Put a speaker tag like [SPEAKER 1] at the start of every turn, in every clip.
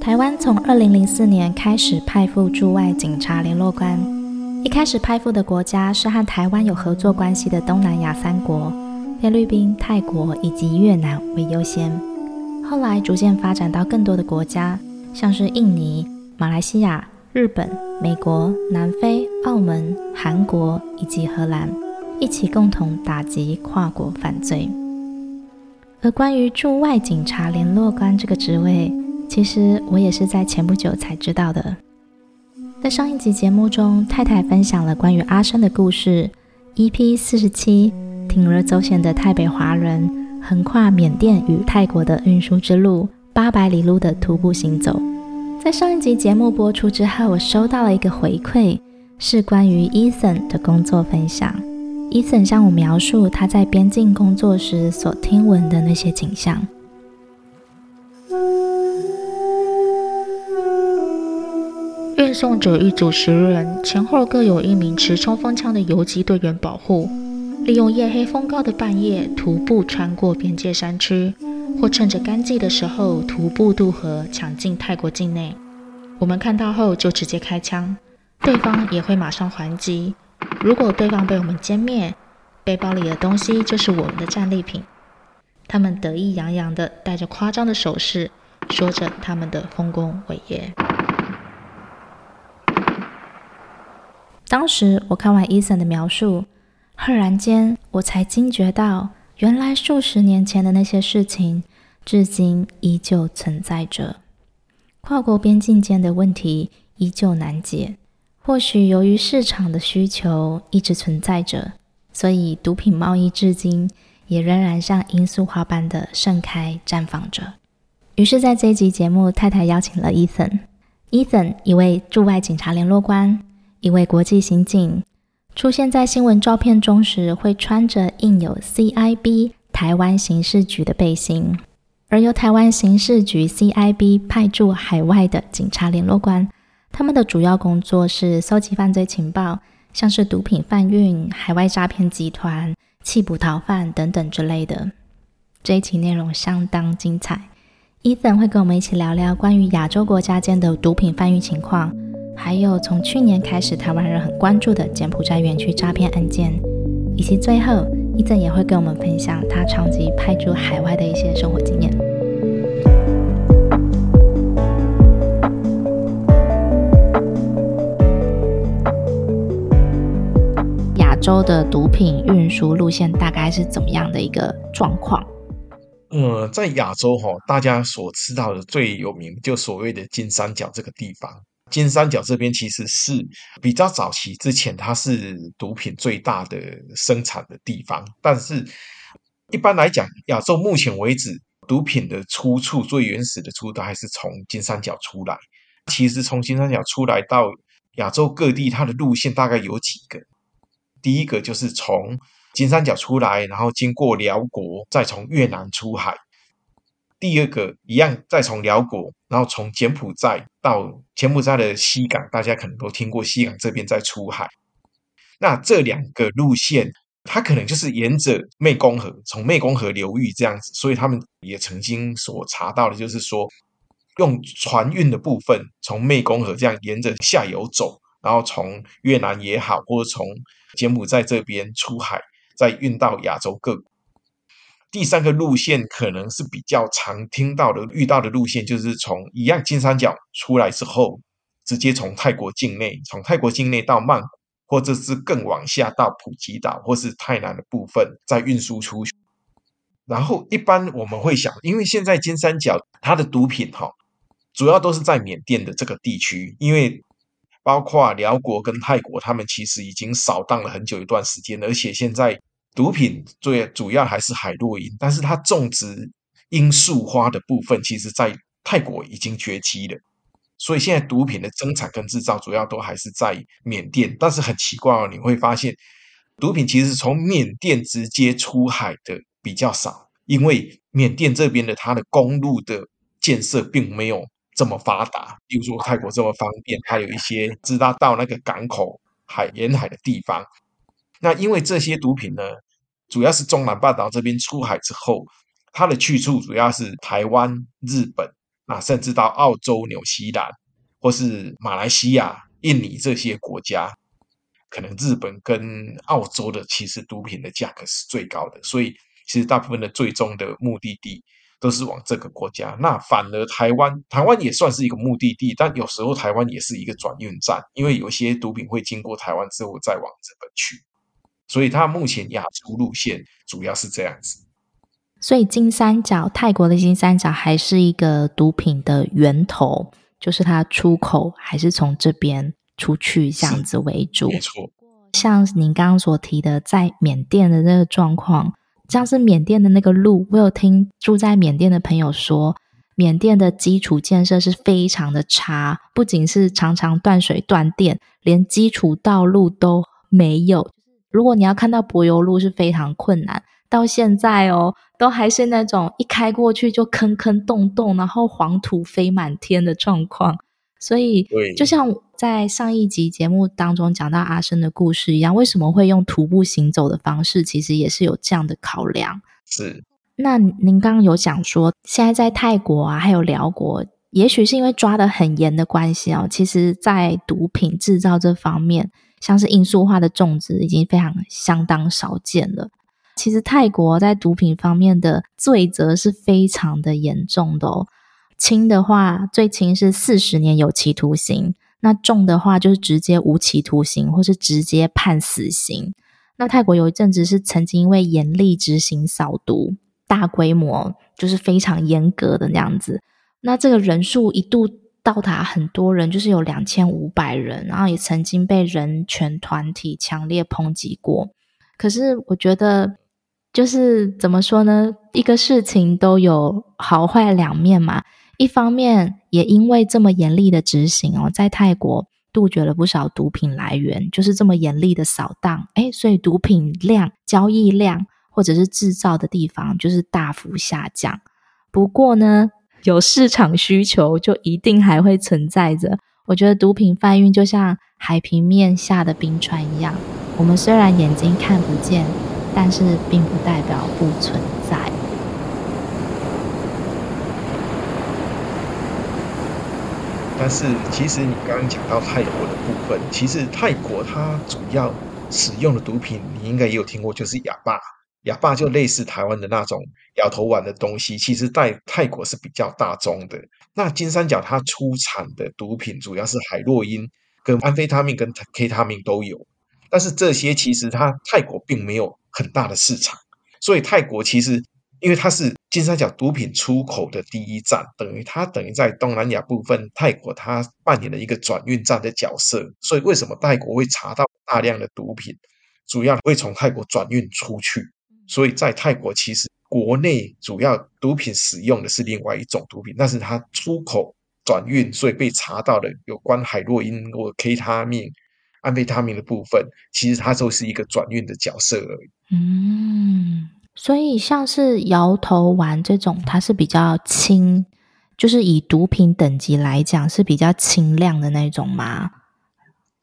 [SPEAKER 1] 台湾从二零零四年开始派赴驻外警察联络官，一开始派赴的国家是和台湾有合作关系的东南亚三国，菲律宾、泰国以及越南为优先，后来逐渐发展到更多的国家，像是印尼、马来西亚、日本、美国、南非、澳门、韩国以及荷兰，一起共同打击跨国犯罪。而关于驻外警察联络官这个职位，其实我也是在前不久才知道的。在上一集节目中，太太分享了关于阿生的故事，EP 四十七，铤而走险的泰北华人横跨缅甸与泰国的运输之路，八百里路的徒步行走。在上一集节目播出之后，我收到了一个回馈，是关于 Ethan 的工作分享。伊森向我描述他在边境工作时所听闻的那些景象。运送者一组十人，前后各有一名持冲锋枪的游击队员保护，利用夜黑风高的半夜徒步穿过边界山区，或趁着干季的时候徒步渡河抢进泰国境内。我们看到后就直接开枪，对方也会马上还击。如果对方被我们歼灭，背包里的东西就是我们的战利品。他们得意洋洋地戴着夸张的首饰，说着他们的丰功伟业。当时我看完伊森的描述，赫然间我才惊觉到，原来数十年前的那些事情，至今依旧存在着。跨国边境间的问题依旧难解，或许由于市场的需求一直存在着，所以毒品贸易至今也仍然像罂粟花般的盛开绽放着。于是，在这一集节目，太太邀请了 Ethan，Ethan 一位驻外警察联络官。一位国际刑警出现在新闻照片中时，会穿着印有 CIB 台湾刑事局的背心；而由台湾刑事局 CIB 派驻海外的警察联络官，他们的主要工作是搜集犯罪情报，像是毒品贩运、海外诈骗集团、缉捕逃犯等等之类的。这一期内容相当精彩，Ethan 会跟我们一起聊聊关于亚洲国家间的毒品贩运情况。还有从去年开始，台湾人很关注的柬埔寨园区诈骗案件，以及最后，Ethan 也会跟我们分享他长期派驻海外的一些生活经验。洲的毒品运输路线大概是怎么样的一个状况？
[SPEAKER 2] 呃，在亚洲哈，大家所知道的最有名就所谓的金三角这个地方。金三角这边其实是比较早期之前，它是毒品最大的生产的地方。但是，一般来讲，亚洲目前为止，毒品的出处最原始的出处还是从金三角出来。其实，从金三角出来到亚洲各地，它的路线大概有几个。第一个就是从金三角出来，然后经过寮国，再从越南出海。第二个一样，再从寮国，然后从柬埔寨到柬埔寨的西港，大家可能都听过西港这边再出海。那这两个路线，它可能就是沿着湄公河，从湄公河流域这样子。所以他们也曾经所查到的，就是说用船运的部分，从湄公河这样沿着下游走，然后从越南也好，或者从柬埔寨这边出海，再运到亚洲各国。第三个路线可能是比较常听到的、遇到的路线，就是从一样金三角出来之后，直接从泰国境内，从泰国境内到曼谷，或者是更往下到普吉岛或是泰南的部分，再运输出去。然后一般我们会想，因为现在金三角它的毒品哈，主要都是在缅甸的这个地区，因为包括寮国跟泰国，他们其实已经扫荡了很久一段时间，而且现在。毒品最主要还是海洛因，但是它种植罂粟花的部分，其实在泰国已经绝迹了。所以现在毒品的生产跟制造主要都还是在缅甸。但是很奇怪哦，你会发现毒品其实从缅甸直接出海的比较少，因为缅甸这边的它的公路的建设并没有这么发达，比如说泰国这么方便，它有一些直达到那个港口海沿海的地方。那因为这些毒品呢，主要是中南半岛这边出海之后，它的去处主要是台湾、日本啊，甚至到澳洲、纽西兰或是马来西亚、印尼这些国家。可能日本跟澳洲的其实毒品的价格是最高的，所以其实大部分的最终的目的地都是往这个国家。那反而台湾，台湾也算是一个目的地，但有时候台湾也是一个转运站，因为有些毒品会经过台湾之后再往日本去。所以它目前亚洲路线主要是这样子。
[SPEAKER 1] 所以金三角，泰国的金三角还是一个毒品的源头，就是它出口还是从这边。出去这样子为主，
[SPEAKER 2] 没错。
[SPEAKER 1] 像您刚刚所提的，在缅甸的那个状况，像是缅甸的那个路，我有听住在缅甸的朋友说，缅甸的基础建设是非常的差，不仅是常常断水断电，连基础道路都没有。如果你要看到柏油路是非常困难，到现在哦，都还是那种一开过去就坑坑洞洞，然后黄土飞满天的状况。所以，就像在上一集节目当中讲到阿生的故事一样，为什么会用徒步行走的方式？其实也是有这样的考量。
[SPEAKER 2] 是。
[SPEAKER 1] 那您刚刚有讲说，现在在泰国啊，还有辽国，也许是因为抓得很严的关系哦。其实，在毒品制造这方面，像是罂粟花的种植，已经非常相当少见了。其实，泰国在毒品方面的罪责是非常的严重的哦。轻的话，最轻是四十年有期徒刑；那重的话，就是直接无期徒刑，或是直接判死刑。那泰国有一阵子是曾经因为严厉执行扫毒，大规模就是非常严格的那样子。那这个人数一度到达很多人，就是有两千五百人，然后也曾经被人权团体强烈抨击过。可是我觉得，就是怎么说呢？一个事情都有好坏两面嘛。一方面，也因为这么严厉的执行哦，在泰国杜绝了不少毒品来源，就是这么严厉的扫荡，诶，所以毒品量、交易量或者是制造的地方就是大幅下降。不过呢，有市场需求，就一定还会存在着。我觉得毒品贩运就像海平面下的冰川一样，我们虽然眼睛看不见，但是并不代表不存在。
[SPEAKER 2] 但是，其实你刚刚讲到泰国的部分，其实泰国它主要使用的毒品，你应该也有听过，就是哑巴。哑巴就类似台湾的那种摇头丸的东西，其实在泰国是比较大宗的。那金三角它出产的毒品主要是海洛因、跟安非他命、跟 K 他命都有，但是这些其实它泰国并没有很大的市场，所以泰国其实。因为它是金三角毒品出口的第一站，等于它等于在东南亚部分，泰国它扮演了一个转运站的角色。所以为什么泰国会查到大量的毒品，主要会从泰国转运出去。所以在泰国其实国内主要毒品使用的是另外一种毒品，但是它出口转运，所以被查到的有关海洛因或 K 他命、安非他命的部分，其实它就是一个转运的角色而已。
[SPEAKER 1] 嗯。所以，像是摇头丸这种，它是比较轻，就是以毒品等级来讲是比较轻量的那种吗？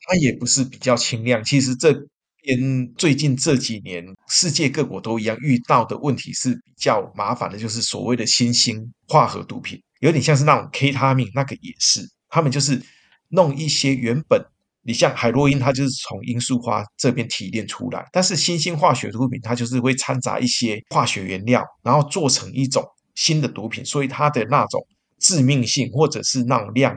[SPEAKER 2] 它也不是比较轻量。其实这边最近这几年，世界各国都一样遇到的问题是比较麻烦的，就是所谓的新兴化合毒品，有点像是那种 K 他命，那个也是，他们就是弄一些原本。你像海洛因，它就是从罂粟花这边提炼出来，但是新兴化学毒品它就是会掺杂一些化学原料，然后做成一种新的毒品，所以它的那种致命性或者是那种量，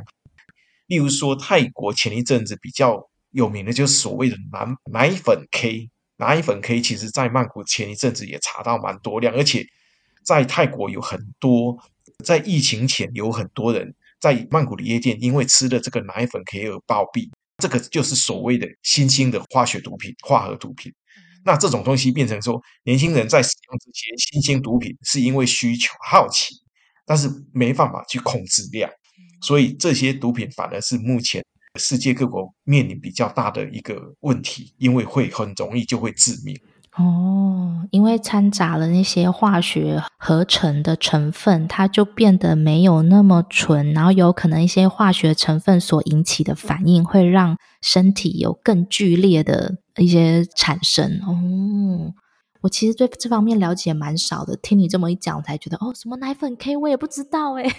[SPEAKER 2] 例如说泰国前一阵子比较有名的就是所谓的奶奶粉 K，奶粉 K 其实在曼谷前一阵子也查到蛮多量，而且在泰国有很多在疫情前有很多人在曼谷的夜店因为吃了这个奶粉 K 而暴毙。这个就是所谓的新兴的化学毒品、化合毒品。那这种东西变成说，年轻人在使用这些新兴毒品，是因为需求、好奇，但是没办法去控制量，所以这些毒品反而是目前世界各国面临比较大的一个问题，因为会很容易就会致命。
[SPEAKER 1] 哦，因为掺杂了那些化学合成的成分，它就变得没有那么纯，然后有可能一些化学成分所引起的反应，会让身体有更剧烈的一些产生。哦，我其实对这方面了解蛮少的，听你这么一讲，我才觉得哦，什么奶粉 K 我也不知道诶。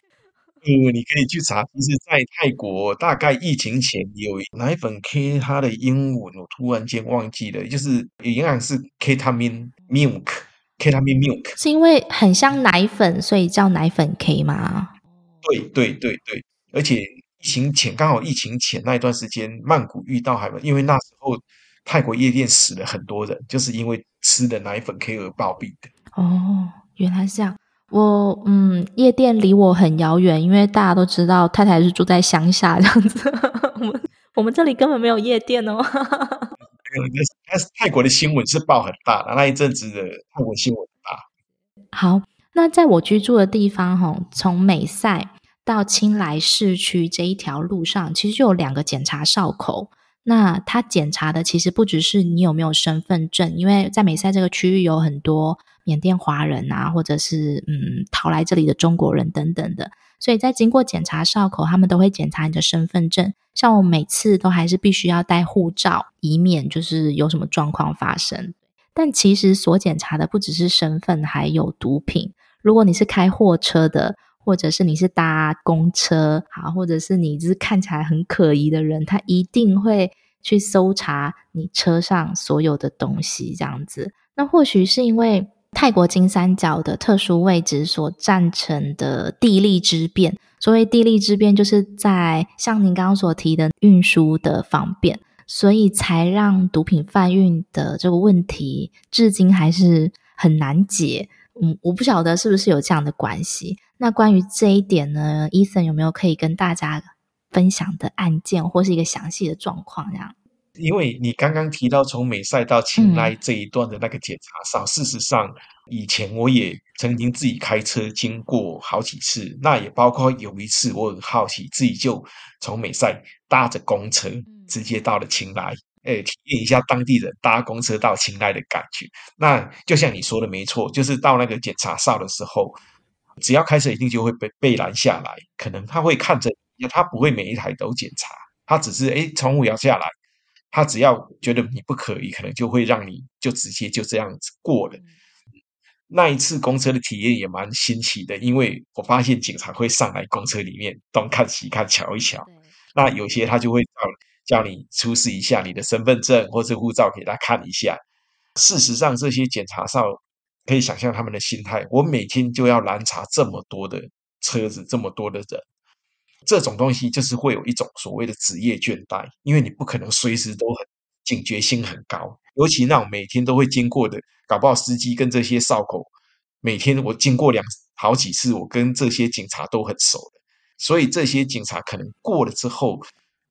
[SPEAKER 2] 呃，你可以去查，就是在泰国，大概疫情前有奶粉 K，它的英文我突然间忘记了，就是营养是 Ketamine Milk，Ketamine Milk，
[SPEAKER 1] 是因为很像奶粉，所以叫奶粉 K 吗？
[SPEAKER 2] 对对对对，而且疫情前刚好疫情前那一段时间，曼谷遇到还因为那时候泰国夜店死了很多人，就是因为吃的奶粉 K 而暴毙的。
[SPEAKER 1] 哦，原来是这样。我嗯，夜店离我很遥远，因为大家都知道太太是住在乡下这样子。我们我们这里根本没有夜店哦。
[SPEAKER 2] 但是泰国的新闻是报很大的，那一阵子的泰国新闻很大。
[SPEAKER 1] 好，那在我居住的地方，哈，从美赛到清莱市区这一条路上，其实就有两个检查哨口。那他检查的其实不只是你有没有身份证，因为在美赛这个区域有很多。缅甸华人啊，或者是嗯逃来这里的中国人等等的，所以在经过检查哨口，他们都会检查你的身份证。像我每次都还是必须要带护照，以免就是有什么状况发生。但其实所检查的不只是身份，还有毒品。如果你是开货车的，或者是你是搭公车，好，或者是你就是看起来很可疑的人，他一定会去搜查你车上所有的东西，这样子。那或许是因为。泰国金三角的特殊位置所占成的地利之便，所谓地利之便，就是在像您刚刚所提的运输的方便，所以才让毒品贩运的这个问题至今还是很难解。嗯，我不晓得是不是有这样的关系。那关于这一点呢，Ethan 有没有可以跟大家分享的案件或是一个详细的状况？这样。
[SPEAKER 2] 因为你刚刚提到从美赛到青莱这一段的那个检查哨，嗯、事实上以前我也曾经自己开车经过好几次，那也包括有一次我很好奇，自己就从美赛搭着公车直接到了青莱，哎，体验一下当地人搭公车到青莱的感觉。那就像你说的没错，就是到那个检查哨的时候，只要开车一定就会被被拦下来，可能他会看着，他不会每一台都检查，他只是哎从我摇下来。他只要觉得你不可以，可能就会让你就直接就这样子过了。那一次公车的体验也蛮新奇的，因为我发现警察会上来公车里面东看西看瞧一瞧。那有些他就会叫叫你出示一下你的身份证或者护照给他看一下。事实上，这些检查哨可以想象他们的心态。我每天就要拦查这么多的车子，这么多的人。这种东西就是会有一种所谓的职业倦怠，因为你不可能随时都很警觉性很高，尤其那种每天都会经过的，搞不好司机跟这些哨口，每天我经过两好几次，我跟这些警察都很熟的，所以这些警察可能过了之后，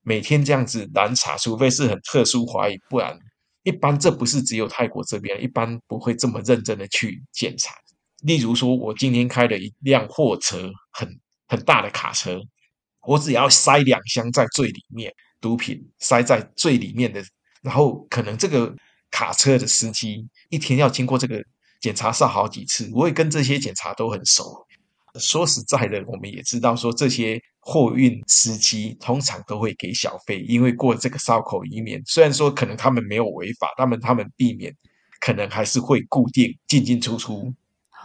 [SPEAKER 2] 每天这样子拦查，除非是很特殊怀疑，不然一般这不是只有泰国这边，一般不会这么认真的去检查。例如说，我今天开了一辆货车，很很大的卡车。我只要塞两箱在最里面，毒品塞在最里面的，然后可能这个卡车的司机一天要经过这个检查哨好几次，我也跟这些检查都很熟。说实在的，我们也知道说这些货运司机通常都会给小费，因为过这个哨口以免，虽然说可能他们没有违法，他们他们避免可能还是会固定进进出出，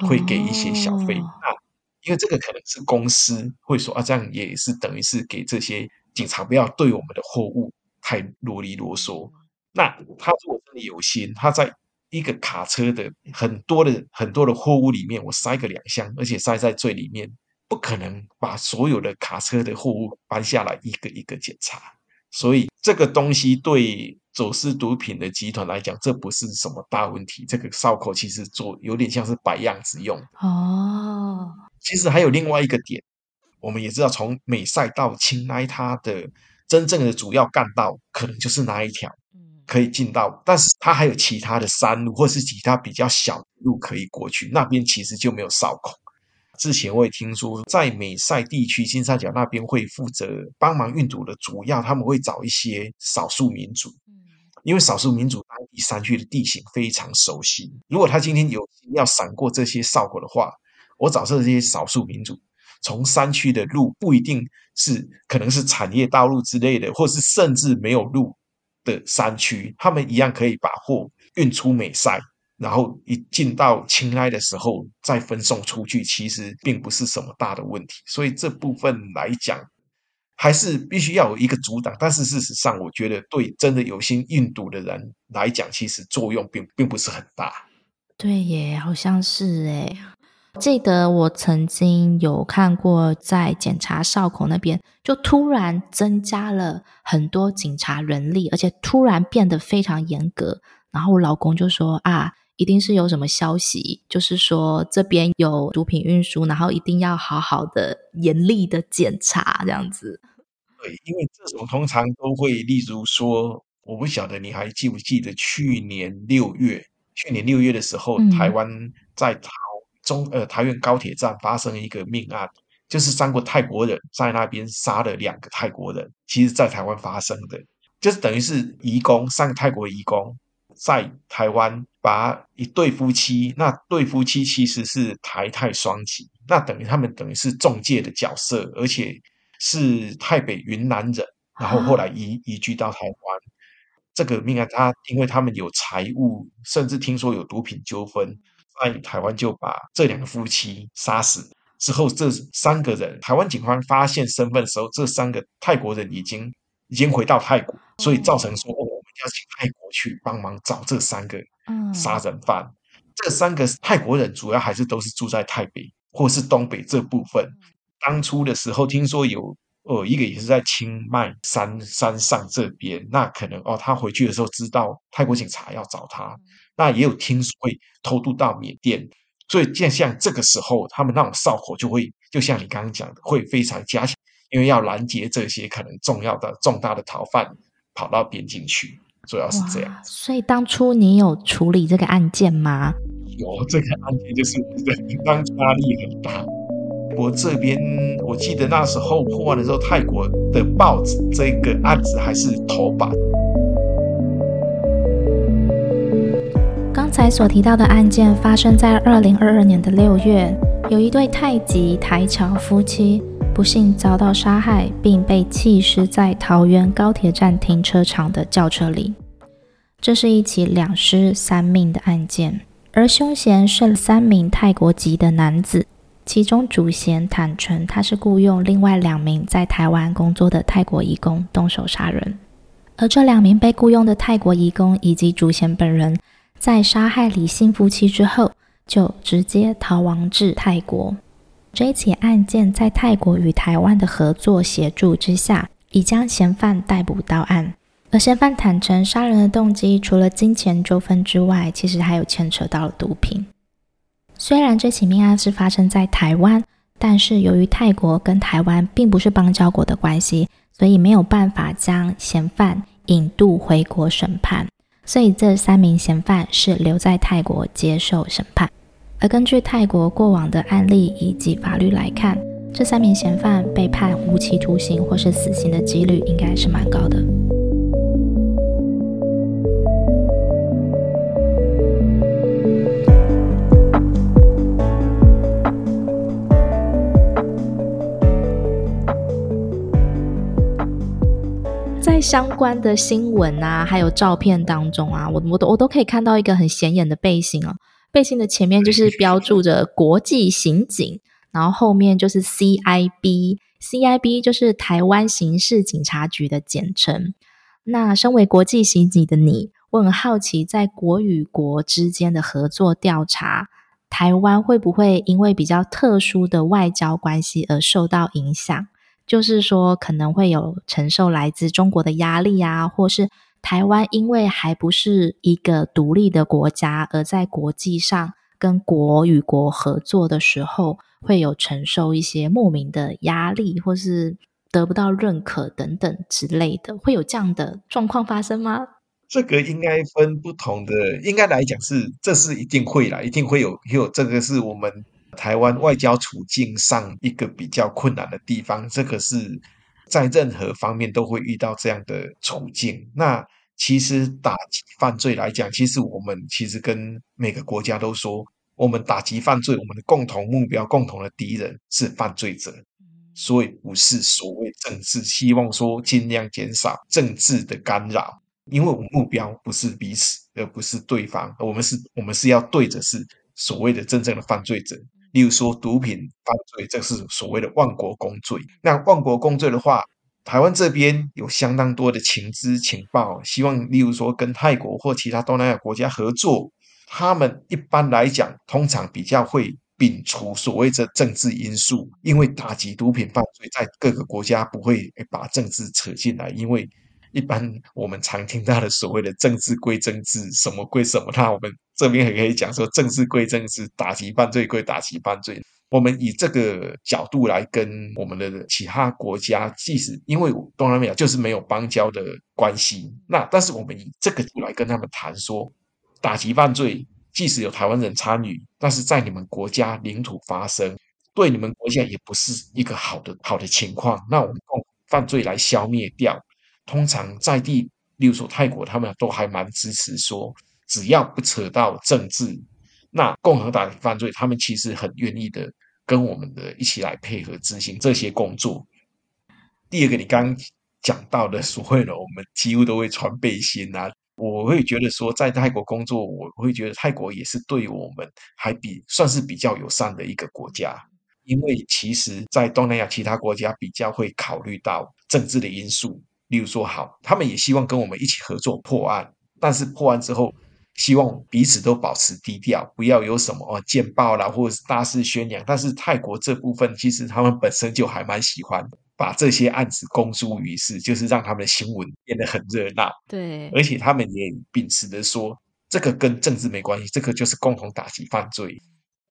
[SPEAKER 2] 会给一些小费。哦因为这个可能是公司会说啊，这样也是等于是给这些警察不要对我们的货物太啰里啰嗦。那他如果真的有心，他在一个卡车的很多的很多的货物里面，我塞个两箱，而且塞在最里面，不可能把所有的卡车的货物搬下来一个一个检查。所以这个东西对走私毒品的集团来讲，这不是什么大问题。这个哨口其实做有点像是摆样子用
[SPEAKER 1] 哦。
[SPEAKER 2] 其实还有另外一个点，我们也知道，从美赛到清莱，它的真正的主要干道可能就是那一条，可以进到。但是它还有其他的山路，或是其他比较小的路可以过去，那边其实就没有哨口。之前我也听说，在美赛地区金三角那边会负责帮忙运毒的，主要他们会找一些少数民族，因为少数民族当地山区的地形非常熟悉。如果他今天有要闪过这些哨口的话，我找这些少数民族，从山区的路不一定是，可能是产业道路之类的，或是甚至没有路的山区，他们一样可以把货运出美塞。然后一进到青海的时候再分送出去，其实并不是什么大的问题。所以这部分来讲，还是必须要有一个阻挡。但是事实上，我觉得对真的有心运毒的人来讲，其实作用并并不是很大。
[SPEAKER 1] 对耶，好像是诶。记得我曾经有看过，在检查哨口那边，就突然增加了很多警察人力，而且突然变得非常严格。然后我老公就说：“啊，一定是有什么消息，就是说这边有毒品运输，然后一定要好好的、严厉的检查，这样子。”
[SPEAKER 2] 对，因为这种通常都会，例如说，我不晓得你还记不记得去年六月，去年六月的时候，嗯、台湾在桃中呃桃园高铁站发生了一个命案，就是三个泰国人在那边杀了两个泰国人，其实在台湾发生的，就是等于是移工，三个泰国移工。在台湾把一对夫妻，那对夫妻其实是台泰双籍，那等于他们等于是中介的角色，而且是台北云南人，然后后来移移居到台湾。这个命案，他因为他们有财务，甚至听说有毒品纠纷，在台湾就把这两个夫妻杀死。之后，这三个人，台湾警方发现身份的时候，这三个泰国人已经已经回到泰国，所以造成说我们。要请泰国去帮忙找这三个杀人犯。嗯、这三个泰国人主要还是都是住在台北或是东北这部分。当初的时候听说有呃一个也是在清迈山山上这边，那可能哦他回去的时候知道泰国警察要找他，那也有听说会偷渡到缅甸，所以像像这个时候他们那种哨口就会就像你刚刚讲的会非常加强，因为要拦截这些可能重要的重大的逃犯跑到边境去。主要是这样，
[SPEAKER 1] 所以当初你有处理这个案件吗？
[SPEAKER 2] 有这个案件，就是 当初压力很大。我这边我记得那时候破案的时候，泰国的报纸这个案子还是头版。
[SPEAKER 1] 才所提到的案件发生在二零二二年的六月，有一对泰籍台侨夫妻。不幸遭到杀害，并被弃尸在桃园高铁站停车场的轿车里。这是一起两尸三命的案件，而凶嫌是三名泰国籍的男子，其中主嫌坦承他是雇佣另外两名在台湾工作的泰国移工动手杀人，而这两名被雇佣的泰国移工以及主嫌本人，在杀害李姓夫妻之后，就直接逃亡至泰国。这一起案件在泰国与台湾的合作协助之下，已将嫌犯逮捕到案。而嫌犯坦承杀人的动机，除了金钱纠纷之外，其实还有牵扯到了毒品。虽然这起命案是发生在台湾，但是由于泰国跟台湾并不是邦交国的关系，所以没有办法将嫌犯引渡回国审判。所以这三名嫌犯是留在泰国接受审判。而根据泰国过往的案例以及法律来看，这三名嫌犯被判无期徒刑或是死刑的几率应该是蛮高的。相关的新闻啊，还有照片当中啊，我我都我都可以看到一个很显眼的背心哦。背心的前面就是标注着国际刑警，然后后面就是 CIB，CIB 就是台湾刑事警察局的简称。那身为国际刑警的你，我很好奇，在国与国之间的合作调查，台湾会不会因为比较特殊的外交关系而受到影响？就是说，可能会有承受来自中国的压力啊，或是。台湾因为还不是一个独立的国家，而在国际上跟国与国合作的时候，会有承受一些莫名的压力，或是得不到认可等等之类的，会有这样的状况发生吗？
[SPEAKER 2] 这个应该分不同的，应该来讲是，这是一定会啦，一定会有，有这个是我们台湾外交处境上一个比较困难的地方，这个是。在任何方面都会遇到这样的处境。那其实打击犯罪来讲，其实我们其实跟每个国家都说，我们打击犯罪，我们的共同目标、共同的敌人是犯罪者，所以不是所谓政治。希望说尽量减少政治的干扰。因为我们目标不是彼此，而不是对方，我们是，我们是要对着是所谓的真正的犯罪者。例如说毒品犯罪，这是所谓的万国公罪。那万国公罪的话，台湾这边有相当多的情资情报，希望例如说跟泰国或其他东南亚国家合作。他们一般来讲，通常比较会摒除所谓的政治因素，因为打击毒品犯罪在各个国家不会把政治扯进来，因为一般我们常听到的所谓的政治归政治，什么归什么，那我们这边也可以讲说政治归政治，打击犯罪归打击犯罪。我们以这个角度来跟我们的其他国家，即使因为东南亚就是没有邦交的关系，那但是我们以这个来跟他们谈说，打击犯罪，即使有台湾人参与，但是在你们国家领土发生，对你们国家也不是一个好的好的情况。那我们用犯罪来消灭掉，通常在地，例如说泰国，他们都还蛮支持说，只要不扯到政治，那共和党的犯罪，他们其实很愿意的。跟我们的一起来配合执行这些工作。第二个，你刚讲到的所谓的我们几乎都会穿背心啊，我会觉得说在泰国工作，我会觉得泰国也是对我们还比算是比较友善的一个国家，因为其实，在东南亚其他国家比较会考虑到政治的因素，例如说，好，他们也希望跟我们一起合作破案，但是破案之后。希望彼此都保持低调，不要有什么哦见报啦，或者是大肆宣扬。但是泰国这部分，其实他们本身就还蛮喜欢把这些案子公诸于世，就是让他们的新闻变得很热闹。
[SPEAKER 1] 对，
[SPEAKER 2] 而且他们也秉持的说，这个跟政治没关系，这个就是共同打击犯罪。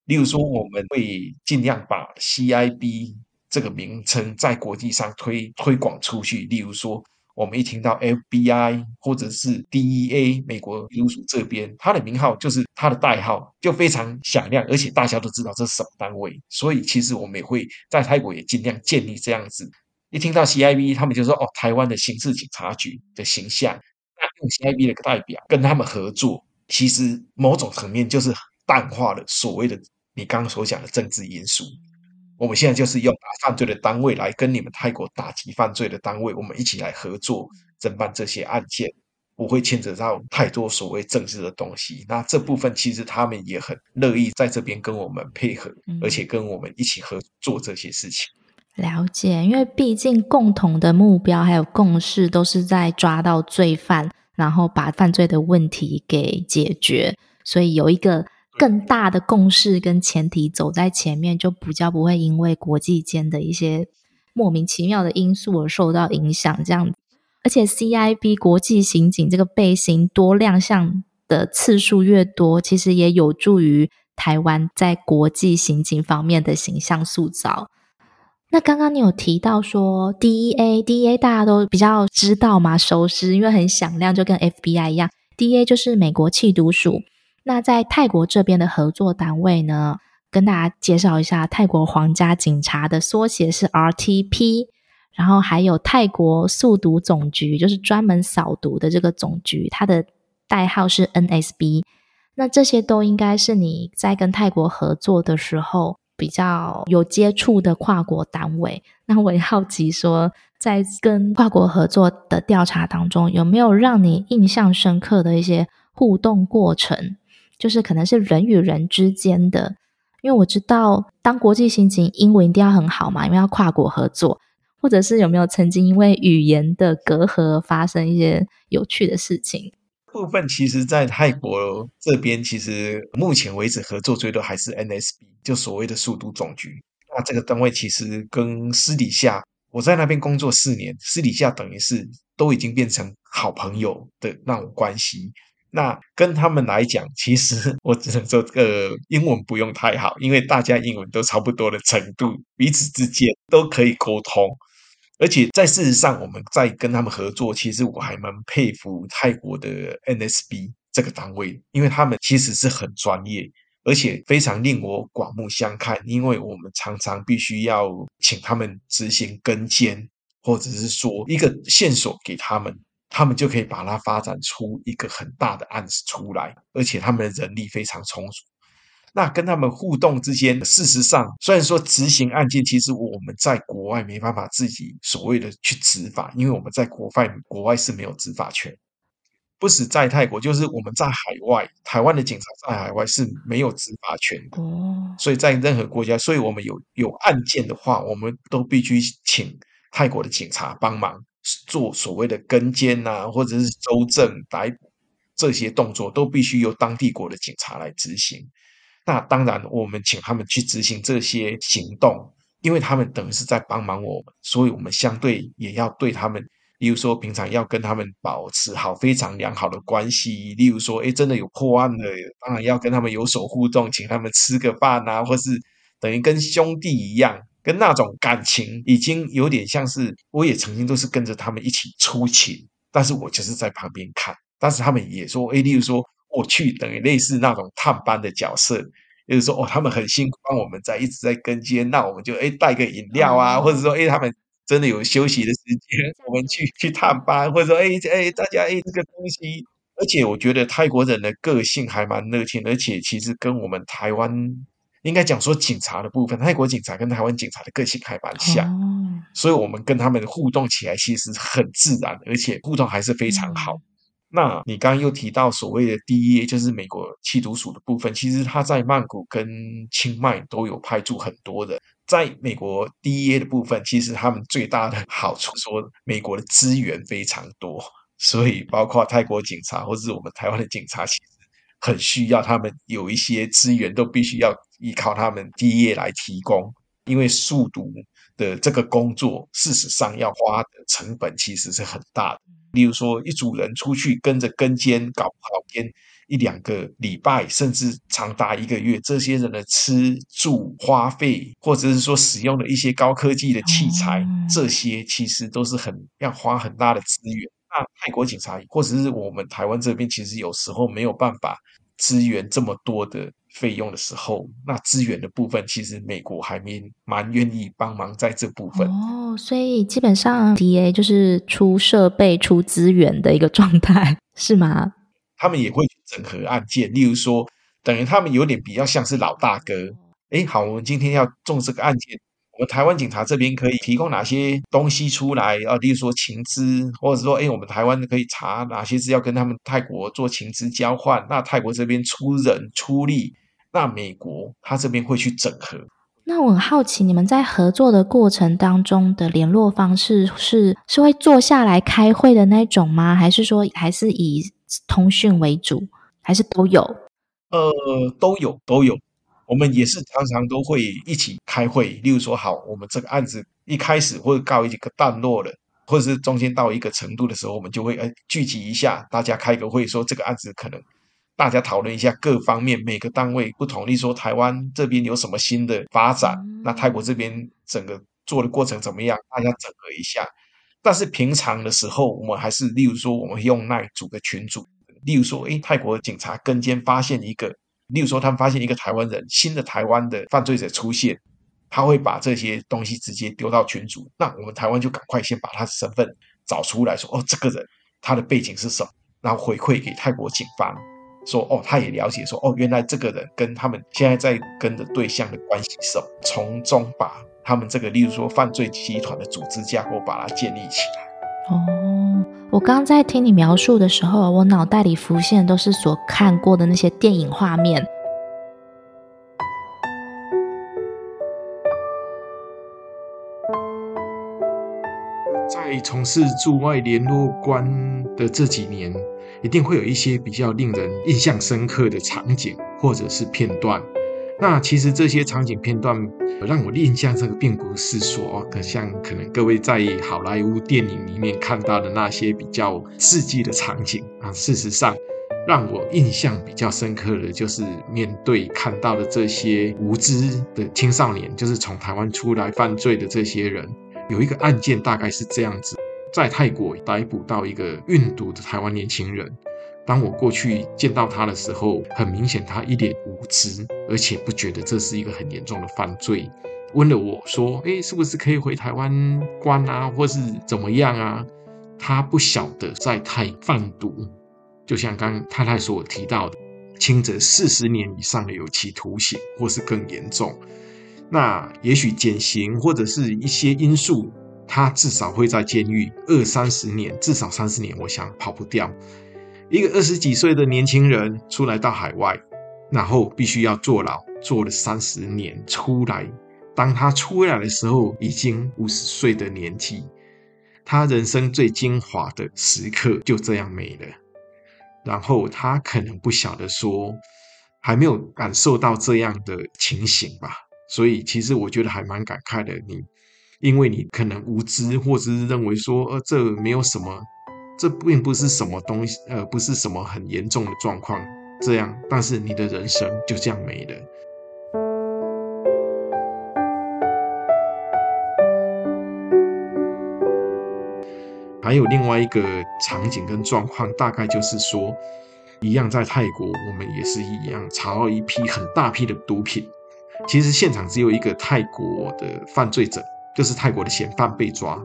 [SPEAKER 2] 例如说，我们会尽量把 CIB 这个名称在国际上推推广出去。例如说。我们一听到 FBI 或者是 DEA 美国警署这边，它的名号就是它的代号，就非常响亮，而且大家都知道这是什么单位。所以其实我们也会在泰国也尽量建立这样子。一听到 CIB，他们就说：“哦，台湾的刑事警察局的形象。”那用 CIB 的代表跟他们合作，其实某种层面就是淡化了所谓的你刚刚所讲的政治因素。我们现在就是用打犯罪的单位来跟你们泰国打击犯罪的单位，我们一起来合作侦办这些案件，不会牵扯到太多所谓政治的东西。那这部分其实他们也很乐意在这边跟我们配合，而且跟我们一起合作这些事情。
[SPEAKER 1] 了解，因为毕竟共同的目标还有共识都是在抓到罪犯，然后把犯罪的问题给解决，所以有一个。更大的共识跟前提走在前面，就比较不会因为国际间的一些莫名其妙的因素而受到影响。这样子，而且 CIB 国际刑警这个背心多亮相的次数越多，其实也有助于台湾在国际刑警方面的形象塑造。那刚刚你有提到说 DEA，DEA 大家都比较知道嘛，熟知，因为很响亮，就跟 FBI 一样，DEA 就是美国缉毒署。那在泰国这边的合作单位呢，跟大家介绍一下，泰国皇家警察的缩写是 RTP，然后还有泰国肃毒总局，就是专门扫毒的这个总局，它的代号是 NSB。那这些都应该是你在跟泰国合作的时候比较有接触的跨国单位。那我也好奇说，在跟跨国合作的调查当中，有没有让你印象深刻的一些互动过程？就是可能是人与人之间的，因为我知道当国际刑警英文一定要很好嘛，因为要跨国合作，或者是有没有曾经因为语言的隔阂发生一些有趣的事情？
[SPEAKER 2] 部分其实，在泰国这边，其实目前为止合作最多还是 NSB，就所谓的速度总局。那这个单位其实跟私底下，我在那边工作四年，私底下等于是都已经变成好朋友的那种关系。那跟他们来讲，其实我只能说，呃，英文不用太好，因为大家英文都差不多的程度，彼此之间都可以沟通。而且在事实上，我们在跟他们合作，其实我还蛮佩服泰国的 NSB 这个单位，因为他们其实是很专业，而且非常令我刮目相看。因为我们常常必须要请他们执行跟监，或者是说一个线索给他们。他们就可以把它发展出一个很大的案子出来，而且他们的人力非常充足。那跟他们互动之间，事实上，虽然说执行案件，其实我们在国外没办法自己所谓的去执法，因为我们在国外国外是没有执法权。不是在泰国，就是我们在海外，台湾的警察在海外是没有执法权的。哦，所以在任何国家，所以我们有有案件的话，我们都必须请泰国的警察帮忙做所谓的跟监啊，或者是搜证、逮捕这些动作，都必须由当地国的警察来执行。那当然，我们请他们去执行这些行动，因为他们等于是在帮忙我们，所以我们相对也要对他们。例如说，平常要跟他们保持好非常良好的关系。例如说，哎，真的有破案了，当然要跟他们有所互动，请他们吃个饭啊，或是等于跟兄弟一样，跟那种感情已经有点像是。我也曾经都是跟着他们一起出勤，但是我就是在旁边看。但是他们也说，哎，例如说我去等于类似那种探班的角色，就是说，哦，他们很辛苦，帮我们在一直在跟监，那我们就哎带个饮料啊，或者说哎他们。真的有休息的时间，我们去去探班，或者说，哎哎，大家哎，这个东西，而且我觉得泰国人的个性还蛮热情，而且其实跟我们台湾应该讲说警察的部分，泰国警察跟台湾警察的个性还蛮像，哦、所以我们跟他们互动起来其实很自然，而且互动还是非常好。嗯、那你刚刚又提到所谓的 DEA，就是美国缉毒署的部分，其实他在曼谷跟清迈都有派驻很多的。在美国 DEA 的部分，其实他们最大的好处说，美国的资源非常多，所以包括泰国警察或者是我们台湾的警察，很需要他们有一些资源，都必须要依靠他们毕业来提供，因为速读的这个工作，事实上要花的成本其实是很大的。例如说，一组人出去跟着跟监，搞不好跟。一两个礼拜，甚至长达一个月，这些人的吃住花费，或者是说使用的一些高科技的器材，这些其实都是很要花很大的资源。那泰国警察，或者是我们台湾这边，其实有时候没有办法支援这么多的费用的时候，那支援的部分，其实美国还没蛮愿意帮忙在这部分。
[SPEAKER 1] 哦，所以基本上 DEA 就是出设备、出资源的一个状态，是吗？
[SPEAKER 2] 他们也会整合案件，例如说，等于他们有点比较像是老大哥。哎，好，我们今天要做这个案件，我台湾警察这边可以提供哪些东西出来啊？例如说情资，或者说，哎，我们台湾可以查哪些资料跟他们泰国做情资交换。那泰国这边出人出力，那美国他这边会去整合。
[SPEAKER 1] 那我很好奇，你们在合作的过程当中的联络方式是是会坐下来开会的那种吗？还是说还是以通讯为主，还是都有？
[SPEAKER 2] 呃，都有，都有。我们也是常常都会一起开会。例如说，好，我们这个案子一开始或者告一个段落了，或者是中间到一个程度的时候，我们就会呃聚集一下，大家开个会，说这个案子可能大家讨论一下各方面每个单位不同。例如说，台湾这边有什么新的发展，嗯、那泰国这边整个做的过程怎么样，大家整合一下。但是平常的时候，我们还是，例如说，我们用那组个群组。例如说，诶，泰国警察跟监发现一个，例如说，他们发现一个台湾人，新的台湾的犯罪者出现，他会把这些东西直接丢到群组。那我们台湾就赶快先把他的身份找出来说，哦，这个人他的背景是什么，然后回馈给泰国警方，说，哦，他也了解说，哦，原来这个人跟他们现在在跟的对象的关系是什么，从中把。他们这个，例如说犯罪集团的组织架构，把它建立起来。
[SPEAKER 1] 哦，我刚在听你描述的时候，我脑袋里浮现都是所看过的那些电影画面。
[SPEAKER 2] 在从事驻外联络官的这几年，一定会有一些比较令人印象深刻的场景或者是片段。那其实这些场景片段让我印象这个并不是说，可像可能各位在好莱坞电影里面看到的那些比较刺激的场景啊。事实上，让我印象比较深刻的就是面对看到的这些无知的青少年，就是从台湾出来犯罪的这些人。有一个案件大概是这样子，在泰国逮捕到一个运毒的台湾年轻人。当我过去见到他的时候，很明显他一脸无知，而且不觉得这是一个很严重的犯罪。问了我说：“诶，是不是可以回台湾关啊，或是怎么样啊？”他不晓得在泰贩毒，就像刚刚太太所提到的，轻则四十年以上的有期徒刑，或是更严重。那也许减刑或者是一些因素，他至少会在监狱二三十年，至少三十年，我想跑不掉。一个二十几岁的年轻人出来到海外，然后必须要坐牢，坐了三十年出来。当他出来的时候，已经五十岁的年纪，他人生最精华的时刻就这样没了。然后他可能不晓得说，还没有感受到这样的情形吧。所以其实我觉得还蛮感慨的。你因为你可能无知，或者是认为说，呃，这没有什么。这并不是什么东西，呃，不是什么很严重的状况，这样，但是你的人生就这样没了。还有另外一个场景跟状况，大概就是说，一样在泰国，我们也是一样查到一批很大批的毒品。其实现场只有一个泰国的犯罪者，就是泰国的嫌犯被抓，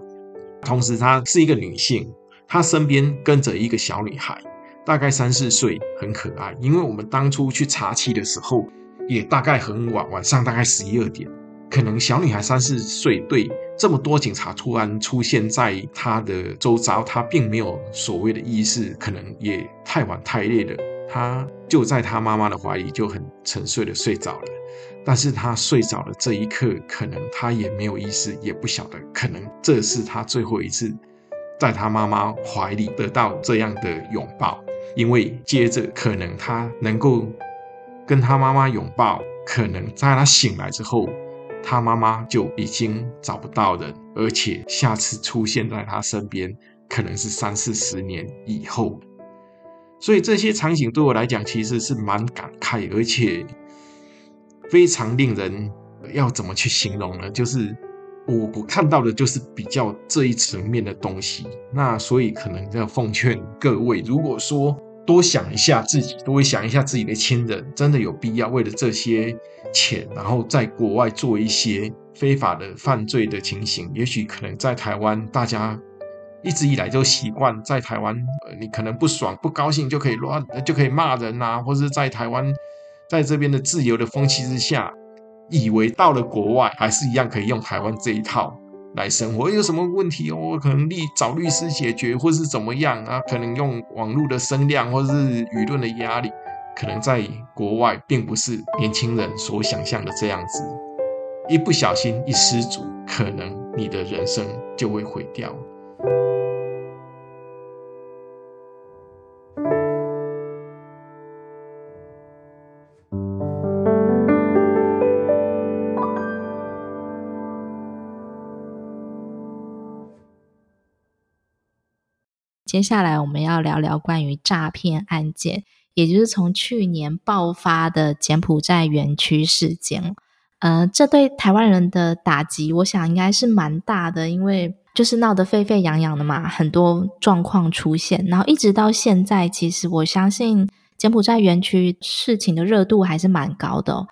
[SPEAKER 2] 同时她是一个女性。他身边跟着一个小女孩，大概三四岁，很可爱。因为我们当初去查缉的时候，也大概很晚，晚上大概十一二点，可能小女孩三四岁，对这么多警察突然出现在她的周遭，她并没有所谓的意识，可能也太晚太累了，她就在她妈妈的怀里就很沉睡的睡着了。但是她睡着的这一刻，可能她也没有意识，也不晓得，可能这是她最后一次。在他妈妈怀里得到这样的拥抱，因为接着可能他能够跟他妈妈拥抱，可能在他醒来之后，他妈妈就已经找不到人，而且下次出现在他身边可能是三四十年以后。所以这些场景对我来讲其实是蛮感慨，而且非常令人要怎么去形容呢？就是。我我看到的就是比较这一层面的东西，那所以可能要奉劝各位，如果说多想一下自己，多想一下自己的亲人，真的有必要为了这些钱，然后在国外做一些非法的犯罪的情形，也许可能在台湾，大家一直以来就习惯在台湾，呃，你可能不爽、不高兴就可以乱，就可以骂人啊，或是在台湾，在这边的自由的风气之下。以为到了国外还是一样可以用台湾这一套来生活，有什么问题我可能律找律师解决，或是怎么样啊？可能用网络的声量，或是舆论的压力，可能在国外并不是年轻人所想象的这样子。一不小心一失足，可能你的人生就会毁掉。
[SPEAKER 1] 接下来我们要聊聊关于诈骗案件，也就是从去年爆发的柬埔寨园区事件。呃，这对台湾人的打击，我想应该是蛮大的，因为就是闹得沸沸扬扬的嘛，很多状况出现，然后一直到现在，其实我相信柬埔寨园区事情的热度还是蛮高的。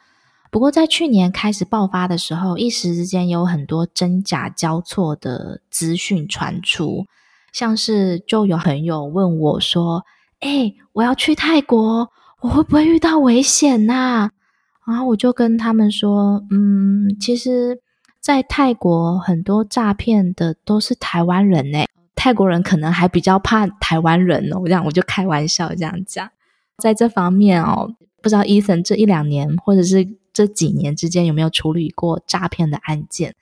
[SPEAKER 1] 不过在去年开始爆发的时候，一时之间有很多真假交错的资讯传出。像是就有朋友问我说：“诶，我要去泰国，我会不会遇到危险呐？”然后我就跟他们说：“嗯，其实，在泰国很多诈骗的都是台湾人诶，泰国人可能还比较怕台湾人哦。”这样我就开玩笑这样讲。在这方面哦，不知道 Ethan 这一两年或者是这几年之间有没有处理过诈骗的案件？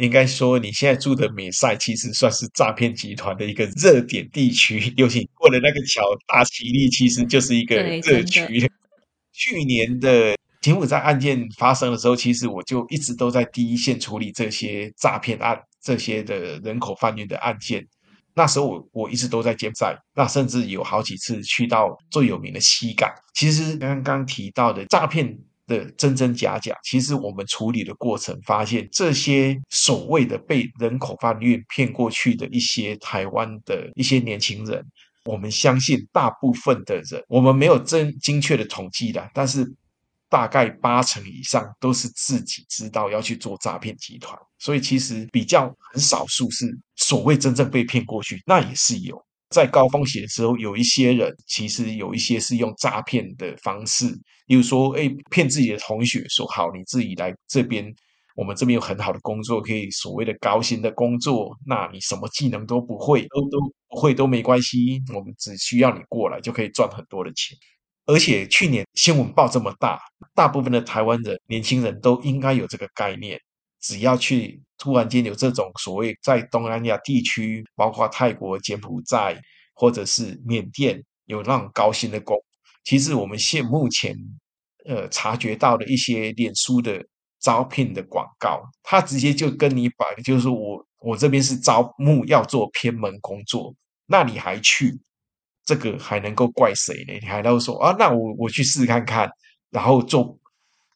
[SPEAKER 2] 应该说，你现在住的美塞其实算是诈骗集团的一个热点地区，尤其过了那个桥，大吉利其实就是一个热区。去年的柬埔寨案件发生的时候，其实我就一直都在第一线处理这些诈骗案、这些的人口贩运的案件。那时候我我一直都在柬埔寨，那甚至有好几次去到最有名的西港。其实刚刚提到的诈骗。的真真假假，其实我们处理的过程发现，这些所谓的被人口贩运骗过去的一些台湾的一些年轻人，我们相信大部分的人，我们没有真精确的统计的，但是大概八成以上都是自己知道要去做诈骗集团，所以其实比较很少数是所谓真正被骗过去，那也是有。在高风险的时候，有一些人其实有一些是用诈骗的方式，比如说，哎，骗自己的同学说好，你自己来这边，我们这边有很好的工作，可以所谓的高薪的工作，那你什么技能都不会，都都不会都没关系，我们只需要你过来就可以赚很多的钱。而且去年新闻报这么大，大部分的台湾人年轻人都应该有这个概念，只要去突然间有这种所谓在东南亚地区，包括泰国、柬埔寨或者是缅甸有那种高薪的工，其实我们现目前呃察觉到的一些脸书的。招聘的广告，他直接就跟你摆，就是说我我这边是招募要做偏门工作，那你还去，这个还能够怪谁呢？你还能说啊，那我我去试看看，然后做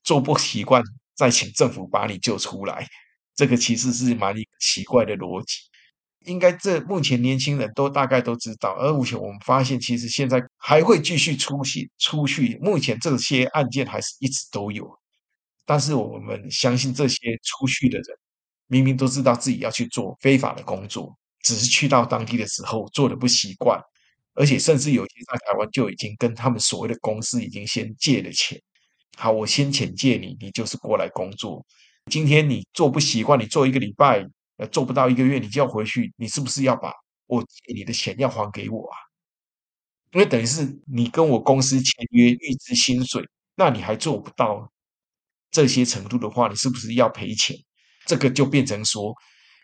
[SPEAKER 2] 做不习惯，再请政府把你救出来，这个其实是蛮奇怪的逻辑。应该这目前年轻人都大概都知道，而目前我们发现，其实现在还会继续出现出去，目前这些案件还是一直都有。但是我们相信这些出去的人，明明都知道自己要去做非法的工作，只是去到当地的时候做的不习惯，而且甚至有些在台湾就已经跟他们所谓的公司已经先借了钱。好，我先钱借你，你就是过来工作。今天你做不习惯，你做一个礼拜，呃，做不到一个月，你就要回去，你是不是要把我借你的钱要还给我啊？因为等于是你跟我公司签约预支薪水，那你还做不到。这些程度的话，你是不是要赔钱？这个就变成说，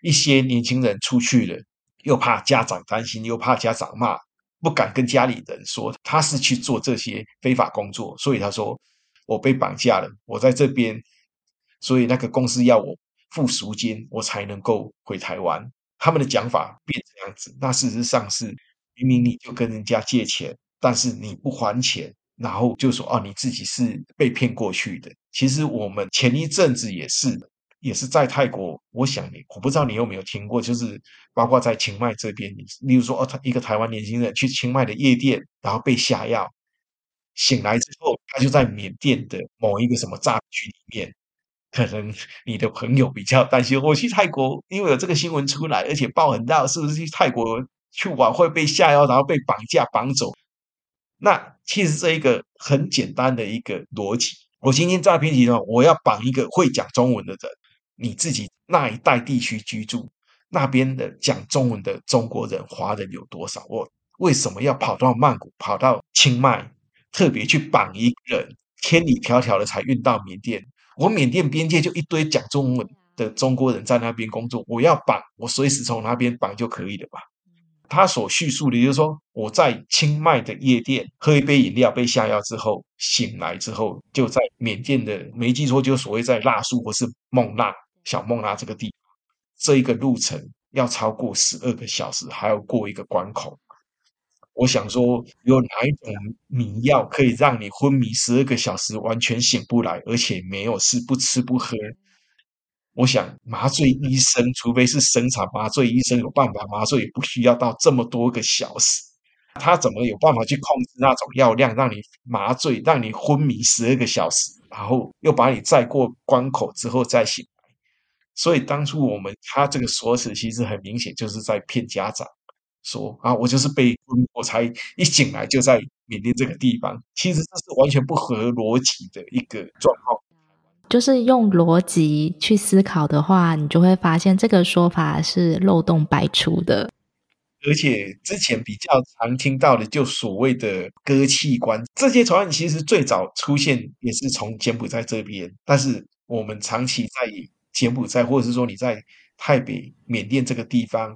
[SPEAKER 2] 一些年轻人出去了，又怕家长担心，又怕家长骂，不敢跟家里人说他是去做这些非法工作，所以他说我被绑架了，我在这边，所以那个公司要我付赎金，我才能够回台湾。他们的讲法变这样子，那事实上是明明你就跟人家借钱，但是你不还钱。然后就说哦，你自己是被骗过去的。其实我们前一阵子也是，也是在泰国。我想你，我不知道你有没有听过，就是包括在清迈这边，例如说哦，他一个台湾年轻人去清迈的夜店，然后被下药，醒来之后，他就在缅甸的某一个什么诈骗局里面。可能你的朋友比较担心，我去泰国，因为有这个新闻出来，而且报很大，是不是去泰国去玩会被下药，然后被绑架绑走？那其实这一个很简单的一个逻辑，我今天诈骗集团，我要绑一个会讲中文的人，你自己那一带地区居住，那边的讲中文的中国人、华人有多少？我为什么要跑到曼谷、跑到清迈，特别去绑一个人，千里迢迢的才运到缅甸？我缅甸边界就一堆讲中文的中国人在那边工作，我要绑，我随时从那边绑就可以了吧？他所叙述的，就是说我在清迈的夜店喝一杯饮料，被下药之后醒来之后，就在缅甸的没记错，就所谓在腊树或是孟腊小孟纳这个地方，这一个路程要超过十二个小时，还要过一个关口。我想说，有哪一种迷药可以让你昏迷十二个小时完全醒不来，而且没有事，不吃不喝？我想麻醉医生，除非是生产麻醉医生有办法麻醉，也不需要到这么多个小时。他怎么有办法去控制那种药量，让你麻醉，让你昏迷十二个小时，然后又把你再过关口之后再醒来？所以当初我们他这个说辞，其实很明显就是在骗家长，说啊，我就是被昏，我才一醒来就在缅甸这个地方。其实这是完全不合逻辑的一个状况。
[SPEAKER 1] 就是用逻辑去思考的话，你就会发现这个说法是漏洞百出的。
[SPEAKER 2] 而且之前比较常听到的，就所谓的割器官这些传闻，其实最早出现也是从柬埔寨这边。但是我们长期在柬埔寨，或者是说你在泰北、缅甸这个地方，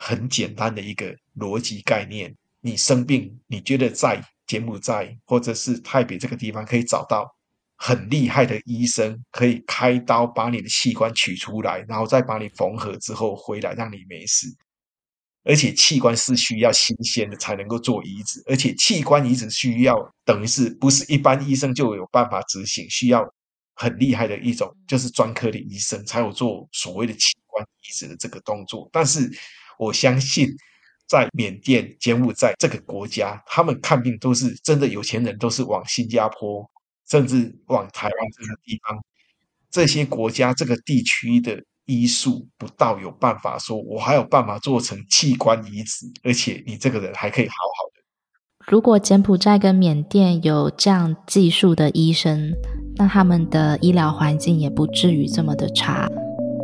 [SPEAKER 2] 很简单的一个逻辑概念：你生病，你觉得在柬埔寨或者是泰北这个地方可以找到。很厉害的医生可以开刀把你的器官取出来，然后再把你缝合之后回来让你没事。而且器官是需要新鲜的才能够做移植，而且器官移植需要等于是不是一般医生就有办法执行，需要很厉害的一种就是专科的医生才有做所谓的器官移植的这个动作。但是我相信在缅甸、柬埔寨这个国家，他们看病都是真的有钱人，都是往新加坡。甚至往台湾这个地方，这些国家这个地区的医术不到有办法说，我还有办法做成器官移植，而且你这个人还可以好好的。
[SPEAKER 1] 如果柬埔寨跟缅甸有这样技术的医生，那他们的医疗环境也不至于这么的差。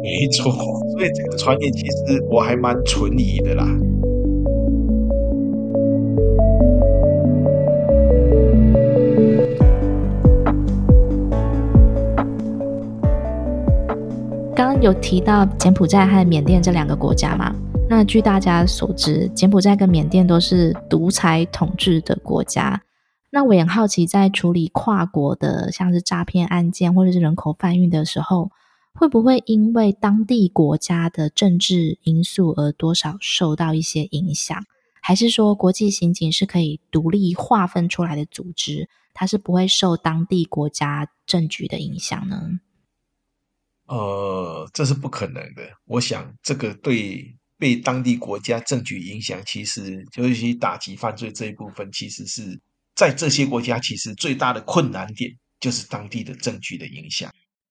[SPEAKER 2] 没错，所以这个传言其实我还蛮存疑的啦。
[SPEAKER 1] 刚刚有提到柬埔寨和缅甸这两个国家嘛？那据大家所知，柬埔寨跟缅甸都是独裁统治的国家。那我也很好奇，在处理跨国的像是诈骗案件或者是人口贩运的时候，会不会因为当地国家的政治因素而多少受到一些影响？还是说国际刑警是可以独立划分出来的组织，它是不会受当地国家政局的影响呢？
[SPEAKER 2] 呃，这是不可能的。我想，这个对被当地国家政局影响，其实就是打击犯罪这一部分，其实是在这些国家，其实最大的困难点就是当地的政局的影响。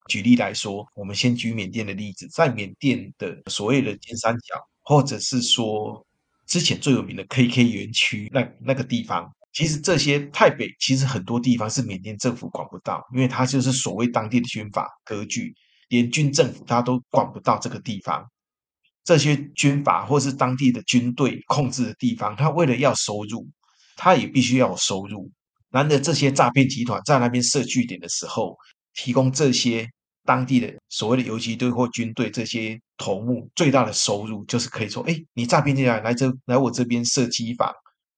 [SPEAKER 2] 举例来说，我们先举缅甸的例子，在缅甸的所谓的金三角，或者是说之前最有名的 KK 园区那那个地方，其实这些泰北其实很多地方是缅甸政府管不到，因为它就是所谓当地的军阀割据。连军政府他都管不到这个地方，这些军阀或是当地的军队控制的地方，他为了要收入，他也必须要有收入。难得这些诈骗集团在那边设据点的时候，提供这些当地的所谓的游击队或军队这些头目最大的收入，就是可以说：哎，你诈骗进来来这来我这边设机房，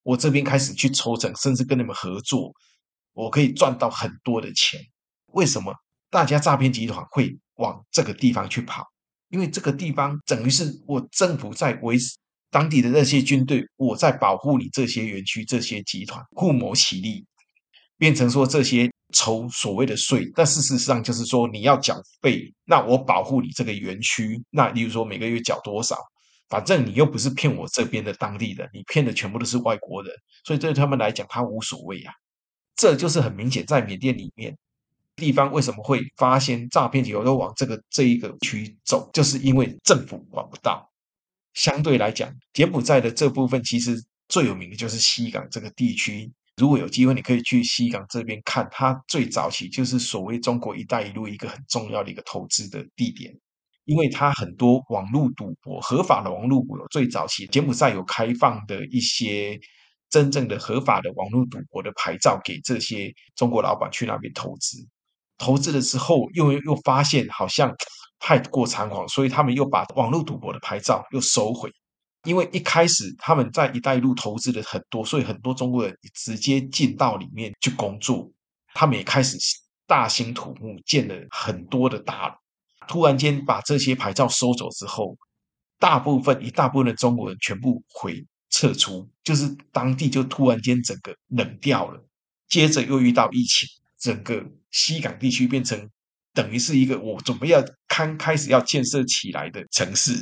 [SPEAKER 2] 我这边开始去抽成，甚至跟你们合作，我可以赚到很多的钱。为什么大家诈骗集团会？往这个地方去跑，因为这个地方等于是我政府在维持当地的那些军队，我在保护你这些园区、这些集团，互谋其利，变成说这些抽所谓的税，但事实上就是说你要缴费，那我保护你这个园区，那例如说每个月缴多少，反正你又不是骗我这边的当地人，你骗的全部都是外国人，所以对他们来讲，他无所谓啊，这就是很明显在缅甸里面。地方为什么会发现诈骗集团都往这个这一个区走，就是因为政府管不到。相对来讲，柬埔寨的这部分其实最有名的就是西港这个地区。如果有机会，你可以去西港这边看，它最早期就是所谓中国“一带一路”一个很重要的一个投资的地点，因为它很多网络赌博，合法的网络赌博，最早期柬埔寨有开放的一些真正的合法的网络赌博的牌照给这些中国老板去那边投资。投资了之后，又又发现好像太过猖狂，所以他们又把网络赌博的牌照又收回。因为一开始他们在“一带一路”投资的很多，所以很多中国人直接进到里面去工作。他们也开始大兴土木，建了很多的大楼。突然间把这些牌照收走之后，大部分一大部分的中国人全部回撤出，就是当地就突然间整个冷掉了。接着又遇到疫情。整个西港地区变成等于是一个我准备要开开始要建设起来的城市，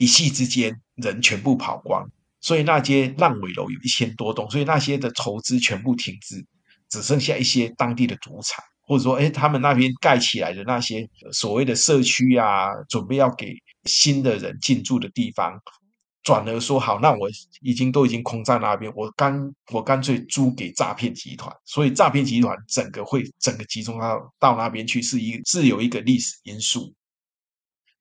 [SPEAKER 2] 一夕之间人全部跑光，所以那些烂尾楼有一千多栋，所以那些的投资全部停滞，只剩下一些当地的赌场，或者说，哎，他们那边盖起来的那些所谓的社区啊，准备要给新的人进驻的地方。转而说好，那我已经都已经空在那边，我干我干脆租给诈骗集团，所以诈骗集团整个会整个集中到到那边去，是一是有一个历史因素。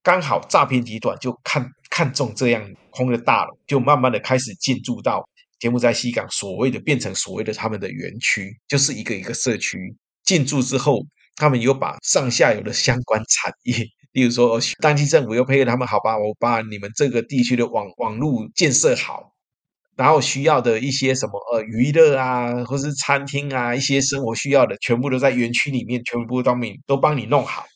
[SPEAKER 2] 刚好诈骗集团就看看中这样空的大楼，就慢慢的开始进驻到柬埔寨西港，所谓的变成所谓的他们的园区，就是一个一个社区进驻之后，他们又把上下游的相关产业。例如说，当地政府又配合他们，好吧，我把你们这个地区的网网络建设好，然后需要的一些什么呃娱乐啊，或是餐厅啊，一些生活需要的，全部都在园区里面，全部都帮你都帮你弄好。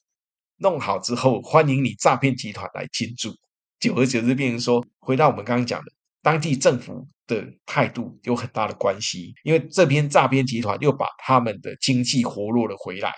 [SPEAKER 2] 弄好之后，欢迎你诈骗集团来进驻。久而久之，变成说，回到我们刚刚讲的，当地政府的态度有很大的关系，因为这边诈骗集团又把他们的经济活络了回来。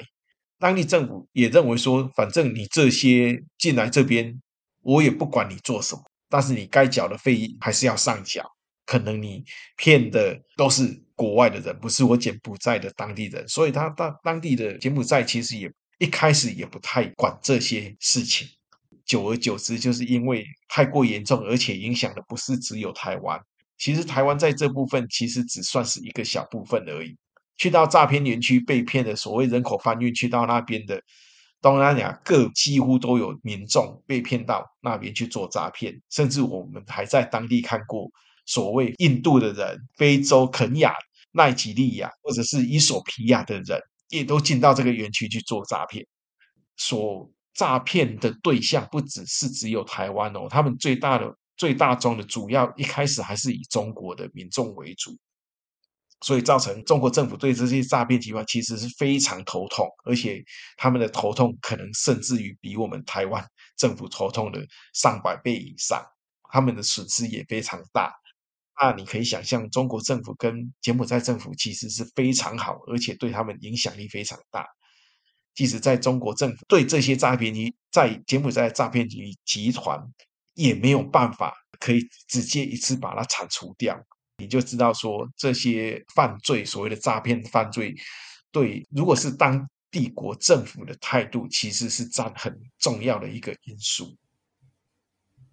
[SPEAKER 2] 当地政府也认为说，反正你这些进来这边，我也不管你做什么，但是你该缴的费还是要上缴。可能你骗的都是国外的人，不是我柬埔寨的当地人，所以他当当地的柬埔寨其实也一开始也不太管这些事情。久而久之，就是因为太过严重，而且影响的不是只有台湾。其实台湾在这部分其实只算是一个小部分而已。去到诈骗园区被骗的所谓人口贩运，去到那边的东南亚各几乎都有民众被骗到那边去做诈骗，甚至我们还在当地看过所谓印度的人、非洲肯亚、奈及利亚或者是伊索皮亚的人，也都进到这个园区去做诈骗。所诈骗的对象不只是只有台湾哦，他们最大的、最大宗的主要一开始还是以中国的民众为主。所以造成中国政府对这些诈骗集团其实是非常头痛，而且他们的头痛可能甚至于比我们台湾政府头痛的上百倍以上，他们的损失也非常大。那你可以想象，中国政府跟柬埔寨政府其实是非常好，而且对他们影响力非常大。即使在中国政府对这些诈骗集，在柬埔寨诈骗集集团也没有办法可以直接一次把它铲除掉。你就知道说，这些犯罪，所谓的诈骗犯罪，对，如果是当地国政府的态度，其实是占很重要的一个因素。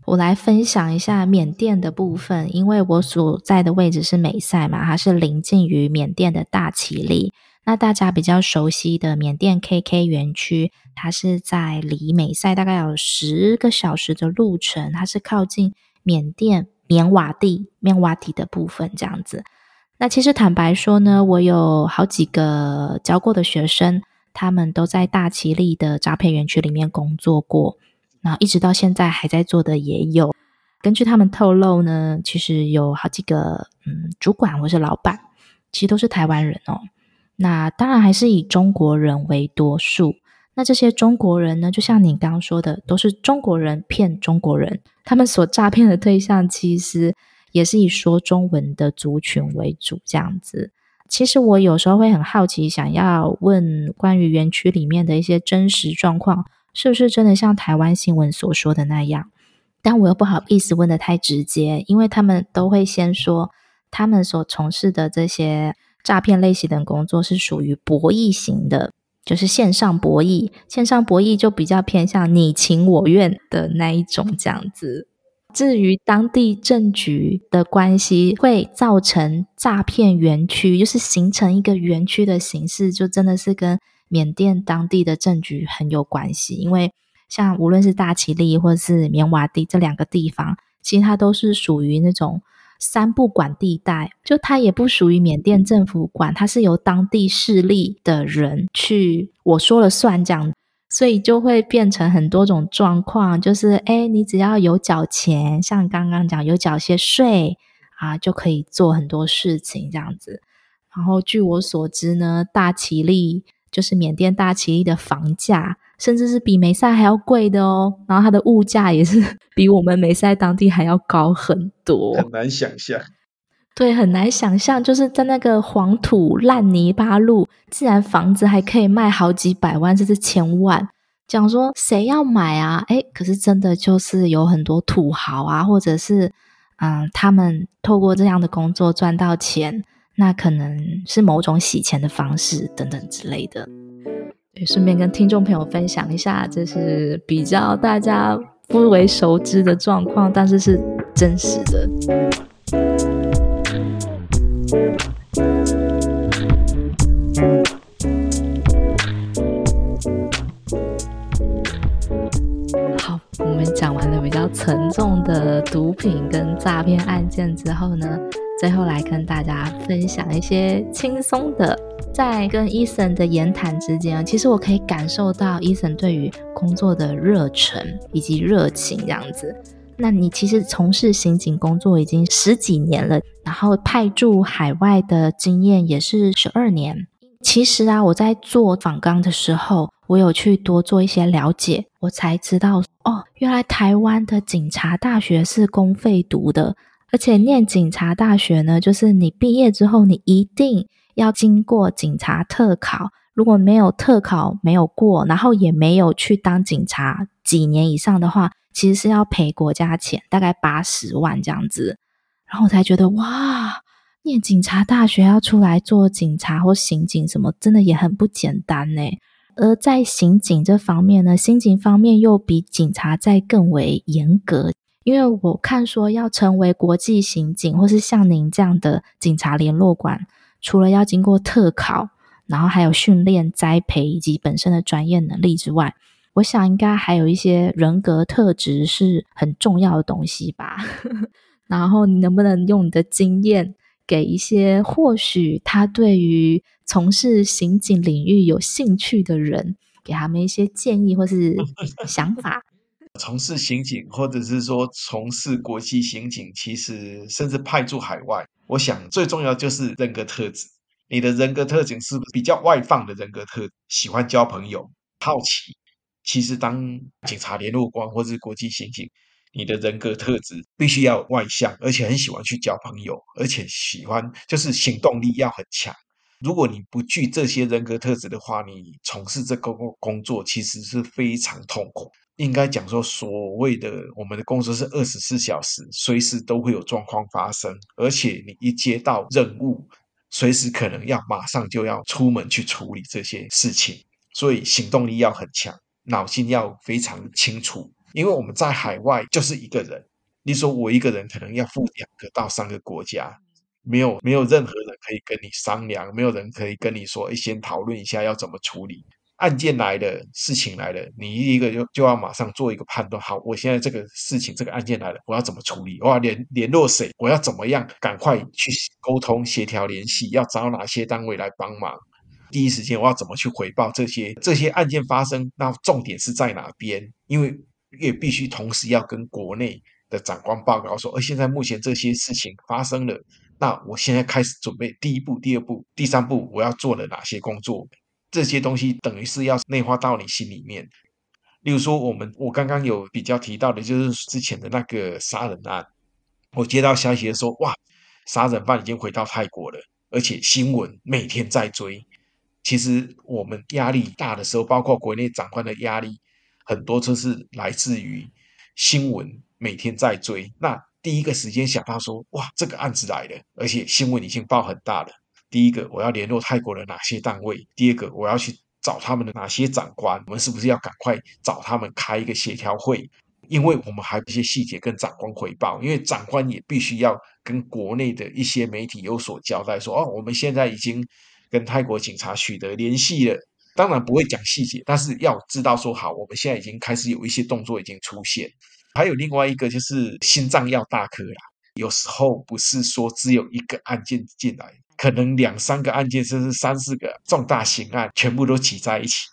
[SPEAKER 1] 我来分享一下缅甸的部分，因为我所在的位置是美赛嘛，它是临近于缅甸的大其力。那大家比较熟悉的缅甸 KK 园区，它是在离美赛大概有十个小时的路程，它是靠近缅甸。棉瓦蒂、棉瓦蒂的部分这样子，那其实坦白说呢，我有好几个教过的学生，他们都在大其力的诈骗园区里面工作过，然后一直到现在还在做的也有。根据他们透露呢，其实有好几个嗯主管或是老板，其实都是台湾人哦。那当然还是以中国人为多数。那这些中国人呢，就像你刚刚说的，都是中国人骗中国人。他们所诈骗的对象，其实也是以说中文的族群为主。这样子，其实我有时候会很好奇，想要问关于园区里面的一些真实状况，是不是真的像台湾新闻所说的那样？但我又不好意思问的太直接，因为他们都会先说，他们所从事的这些诈骗类型的工作是属于博弈型的。就是线上博弈，线上博弈就比较偏向你情我愿的那一种这样子。至于当地政局的关系，会造成诈骗园区，就是形成一个园区的形式，就真的是跟缅甸当地的政局很有关系。因为像无论是大其力或是棉瓦蒂这两个地方，其实它都是属于那种。三不管地带，就它也不属于缅甸政府管，它是由当地势力的人去我说了算这样，所以就会变成很多种状况，就是诶，你只要有缴钱，像刚刚讲有缴些税啊，就可以做很多事情这样子。然后据我所知呢，大其力就是缅甸大其力的房价。甚至是比梅赛还要贵的哦，然后它的物价也是 比我们梅赛当地还要高很多，
[SPEAKER 2] 很难想象。
[SPEAKER 1] 对，很难想象，就是在那个黄土烂泥巴路，竟然房子还可以卖好几百万，甚至千万。讲说谁要买啊？哎，可是真的就是有很多土豪啊，或者是嗯，他们透过这样的工作赚到钱，那可能是某种洗钱的方式等等之类的。也，顺便跟听众朋友分享一下，这是比较大家不为熟知的状况，但是是真实的。好，我们讲完了比较沉重的毒品跟诈骗案件之后呢，最后来跟大家分享一些轻松的。在跟 Ethan 的言谈之间，其实我可以感受到 Ethan 对于工作的热忱以及热情这样子。那你其实从事刑警工作已经十几年了，然后派驻海外的经验也是十二年。其实啊，我在做访纲的时候，我有去多做一些了解，我才知道哦，原来台湾的警察大学是公费读的，而且念警察大学呢，就是你毕业之后，你一定。要经过警察特考，如果没有特考没有过，然后也没有去当警察几年以上的话，其实是要赔国家钱，大概八十万这样子。然后我才觉得哇，念警察大学要出来做警察或刑警什么，真的也很不简单呢。而在刑警这方面呢，刑警方面又比警察再更为严格，因为我看说要成为国际刑警或是像您这样的警察联络官。除了要经过特考，然后还有训练、栽培以及本身的专业能力之外，我想应该还有一些人格特质是很重要的东西吧。然后你能不能用你的经验，给一些或许他对于从事刑警领域有兴趣的人，给他们一些建议或是想法？
[SPEAKER 2] 从事刑警，或者是说从事国际刑警，其实甚至派驻海外，我想最重要就是人格特质。你的人格特质是比较外放的人格特，喜欢交朋友，好奇。其实当警察联络官或是国际刑警，你的人格特质必须要外向，而且很喜欢去交朋友，而且喜欢就是行动力要很强。如果你不具这些人格特质的话，你从事这个工作其实是非常痛苦。应该讲说，所谓的我们的工作是二十四小时，随时都会有状况发生，而且你一接到任务，随时可能要马上就要出门去处理这些事情，所以行动力要很强，脑筋要非常清楚。因为我们在海外就是一个人，你说我一个人可能要赴两个到三个国家，没有没有任何人可以跟你商量，没有人可以跟你说，哎，先讨论一下要怎么处理。案件来了，事情来了，你一个就就要马上做一个判断。好，我现在这个事情，这个案件来了，我要怎么处理？我要联联络谁？我要怎么样？赶快去沟通协调联系，要找哪些单位来帮忙？第一时间我要怎么去回报这些这些案件发生？那重点是在哪边？因为也必须同时要跟国内的长官报告说，而现在目前这些事情发生了，那我现在开始准备第一步、第二步、第三步，我要做了哪些工作？这些东西等于是要内化到你心里面。例如说，我们我刚刚有比较提到的，就是之前的那个杀人案。我接到消息的时候，哇，杀人犯已经回到泰国了，而且新闻每天在追。其实我们压力大的时候，包括国内长官的压力，很多都是来自于新闻每天在追。那第一个时间想到说，哇，这个案子来了，而且新闻已经报很大了。第一个，我要联络泰国的哪些单位？第二个，我要去找他们的哪些长官？我们是不是要赶快找他们开一个协调会？因为我们还有一些细节跟长官回报，因为长官也必须要跟国内的一些媒体有所交代说，说哦，我们现在已经跟泰国警察取得联系了。当然不会讲细节，但是要知道说好，我们现在已经开始有一些动作已经出现。还有另外一个就是心脏要大颗啦，有时候不是说只有一个案件进来。可能两三个案件，甚至三四个重大刑案，全部都挤在一起。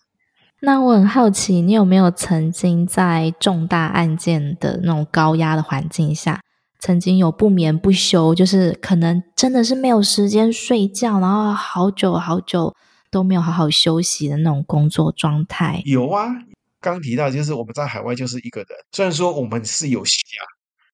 [SPEAKER 1] 那我很好奇，你有没有曾经在重大案件的那种高压的环境下，曾经有不眠不休，就是可能真的是没有时间睡觉，然后好久好久都没有好好休息的那种工作状态？
[SPEAKER 2] 有啊，刚提到就是我们在海外就是一个人，虽然说我们是有休假，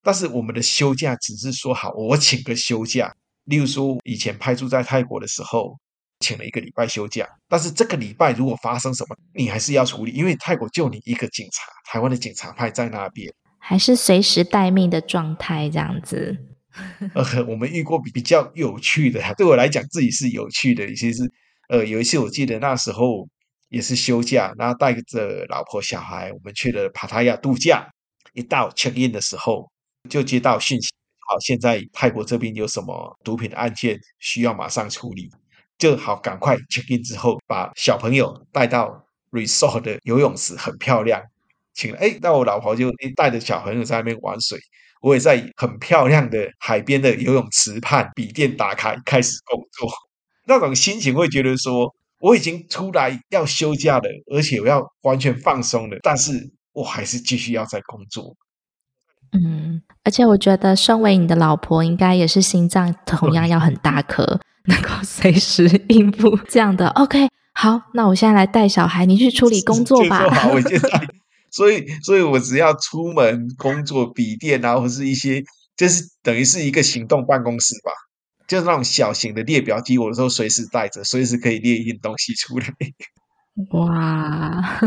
[SPEAKER 2] 但是我们的休假只是说好，我请个休假。例如说，以前派驻在泰国的时候，请了一个礼拜休假，但是这个礼拜如果发生什么，你还是要处理，因为泰国就你一个警察，台湾的警察派在那边，
[SPEAKER 1] 还是随时待命的状态这样子。
[SPEAKER 2] 呃，我们遇过比比较有趣的，对我来讲自己是有趣的，其实呃有一次我记得那时候也是休假，然后带着老婆小孩，我们去了帕塔亚度假，一到 check in 的时候就接到讯息。好，现在泰国这边有什么毒品的案件需要马上处理，就好赶快 check in 之后，把小朋友带到 resort 的游泳池，很漂亮，请了。哎，那我老婆就带着小朋友在那边玩水，我也在很漂亮的海边的游泳池畔，笔电打开开始工作，那种心情会觉得说，我已经出来要休假了，而且我要完全放松了，但是我还是继续要在工作。
[SPEAKER 1] 嗯，而且我觉得，身为你的老婆，应该也是心脏同样要很大颗，能够随时应付这样的。OK，好，那我现在来带小孩，你去处理工作吧。
[SPEAKER 2] 好，我现在，所以，所以我只要出门工作，笔电啊，或是一些，就是等于是一个行动办公室吧，就是那种小型的列表机，我都随时带着，随时可以列印东西出来。
[SPEAKER 1] 哇！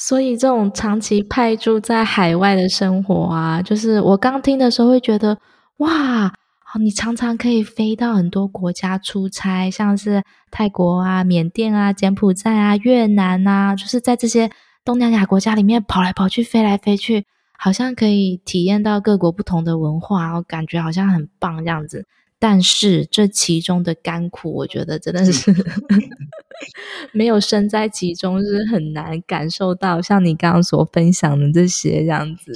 [SPEAKER 1] 所以，这种长期派驻在海外的生活啊，就是我刚听的时候会觉得，哇，你常常可以飞到很多国家出差，像是泰国啊、缅甸啊、柬埔寨啊、越南啊，就是在这些东南亚国家里面跑来跑去、飞来飞去，好像可以体验到各国不同的文化，我感觉好像很棒这样子。但是这其中的甘苦，我觉得真的是 没有身在其中是很难感受到。像你刚刚所分享的这些这样子，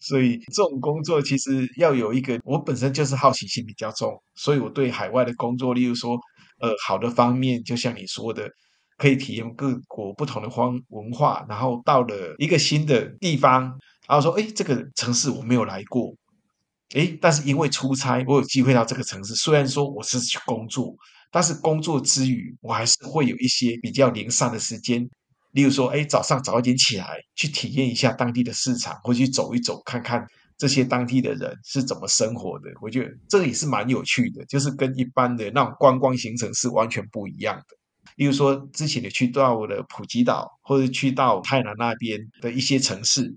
[SPEAKER 2] 所以这种工作其实要有一个，我本身就是好奇心比较重，所以我对海外的工作，例如说，呃，好的方面，就像你说的，可以体验各国不同的方文化，然后到了一个新的地方，然后说，哎，这个城市我没有来过。诶，但是因为出差，我有机会到这个城市。虽然说我是去工作，但是工作之余，我还是会有一些比较零散的时间。例如说，诶，早上早一点起来，去体验一下当地的市场，或去走一走，看看这些当地的人是怎么生活的。我觉得这个也是蛮有趣的，就是跟一般的那种观光行程是完全不一样的。例如说，之前你去到了普吉岛，或者去到泰南那边的一些城市。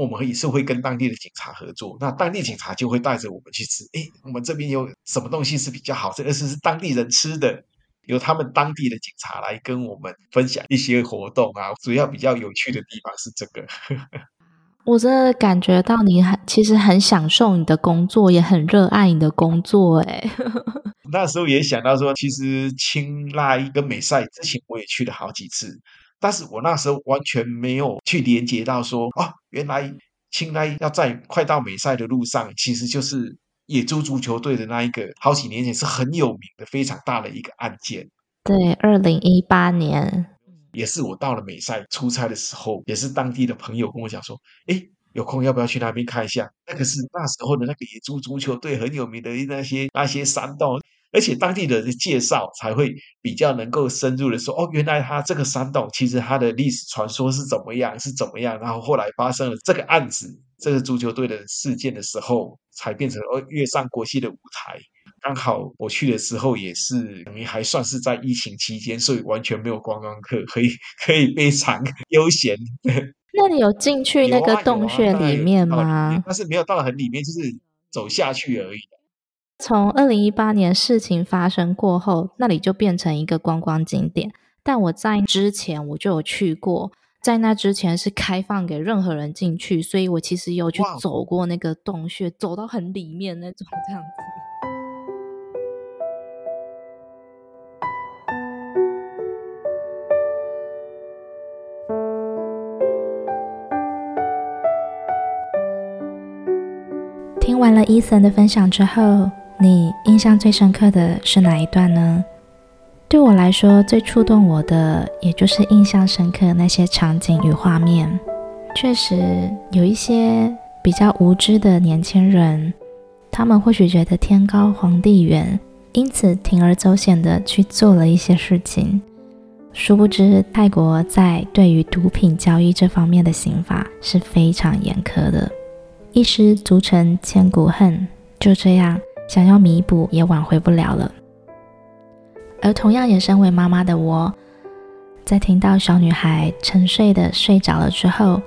[SPEAKER 2] 我们也是会跟当地的警察合作，那当地警察就会带着我们去吃。哎，我们这边有什么东西是比较好吃，而是是当地人吃的，由他们当地的警察来跟我们分享一些活动啊。主要比较有趣的地方是这个。
[SPEAKER 1] 我真的感觉到你很其实很享受你的工作，也很热爱你的工作。哎，
[SPEAKER 2] 那时候也想到说，其实清莱跟美赛之前我也去了好几次。但是我那时候完全没有去连接到说，哦，原来清莱要在快到美赛的路上，其实就是野猪足球队的那一个，好几年前是很有名的、非常大的一个案件。
[SPEAKER 1] 对，二零一八年，
[SPEAKER 2] 也是我到了美赛出差的时候，也是当地的朋友跟我讲说，哎，有空要不要去那边看一下？那个是那时候的那个野猪足球队很有名的那些那些山洞。而且当地的介绍才会比较能够深入的说，哦，原来他这个山洞其实它的历史传说是怎么样，是怎么样，然后后来发生了这个案子，这个足球队的事件的时候，才变成哦跃上国际的舞台。刚好我去的时候也是，等于还算是在疫情期间，所以完全没有观光客，可以可以非常悠闲。
[SPEAKER 1] 那你有进去那个洞穴里面吗？
[SPEAKER 2] 啊啊、但是没有到很里面，就是走下去而已。
[SPEAKER 1] 从二零一八年事情发生过后，那里就变成一个观光景点。但我在之前我就有去过，在那之前是开放给任何人进去，所以我其实有去走过那个洞穴走到很里面那种这样子。听完了 Ethan 的分享之后。你印象最深刻的是哪一段呢？对我来说，最触动我的，也就是印象深刻那些场景与画面。确实，有一些比较无知的年轻人，他们或许觉得天高皇帝远，因此铤而走险的去做了一些事情。殊不知，泰国在对于毒品交易这方面的刑法是非常严苛的，一失足成千古恨。就这样。想要弥补也挽回不了了，而同样也身为妈妈的我，在听到小女孩沉睡的睡着了之后，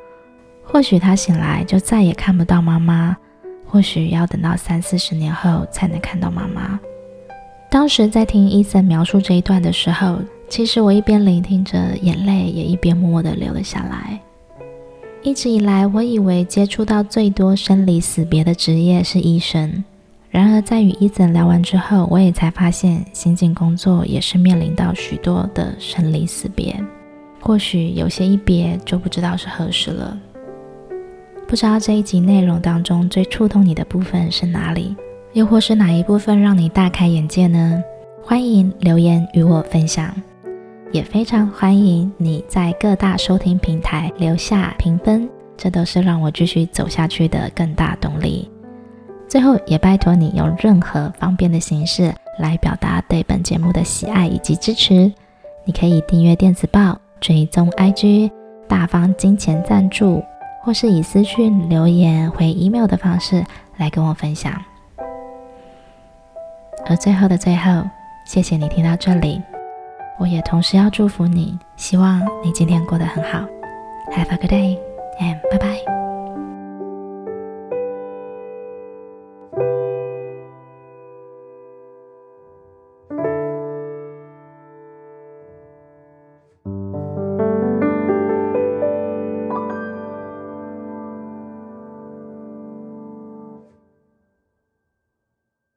[SPEAKER 1] 或许她醒来就再也看不到妈妈，或许要等到三四十年后才能看到妈妈。当时在听 Ethan 描述这一段的时候，其实我一边聆听着，眼泪也一边默默地流了下来。一直以来，我以为接触到最多生离死别的职业是医生。然而，在与伊森聊完之后，我也才发现，新进工作也是面临到许多的生离死别。或许有些一别就不知道是何时了。不知道这一集内容当中最触动你的部分是哪里？又或是哪一部分让你大开眼界呢？欢迎留言与我分享，也非常欢迎你在各大收听平台留下评分，这都是让我继续走下去的更大动力。最后，也拜托你用任何方便的形式来表达对本节目的喜爱以及支持。你可以订阅电子报、追踪 IG、大方金钱赞助，或是以私讯留言回 email 的方式来跟我分享。而最后的最后，谢谢你听到这里，我也同时要祝福你，希望你今天过得很好。Have a good day and bye bye.。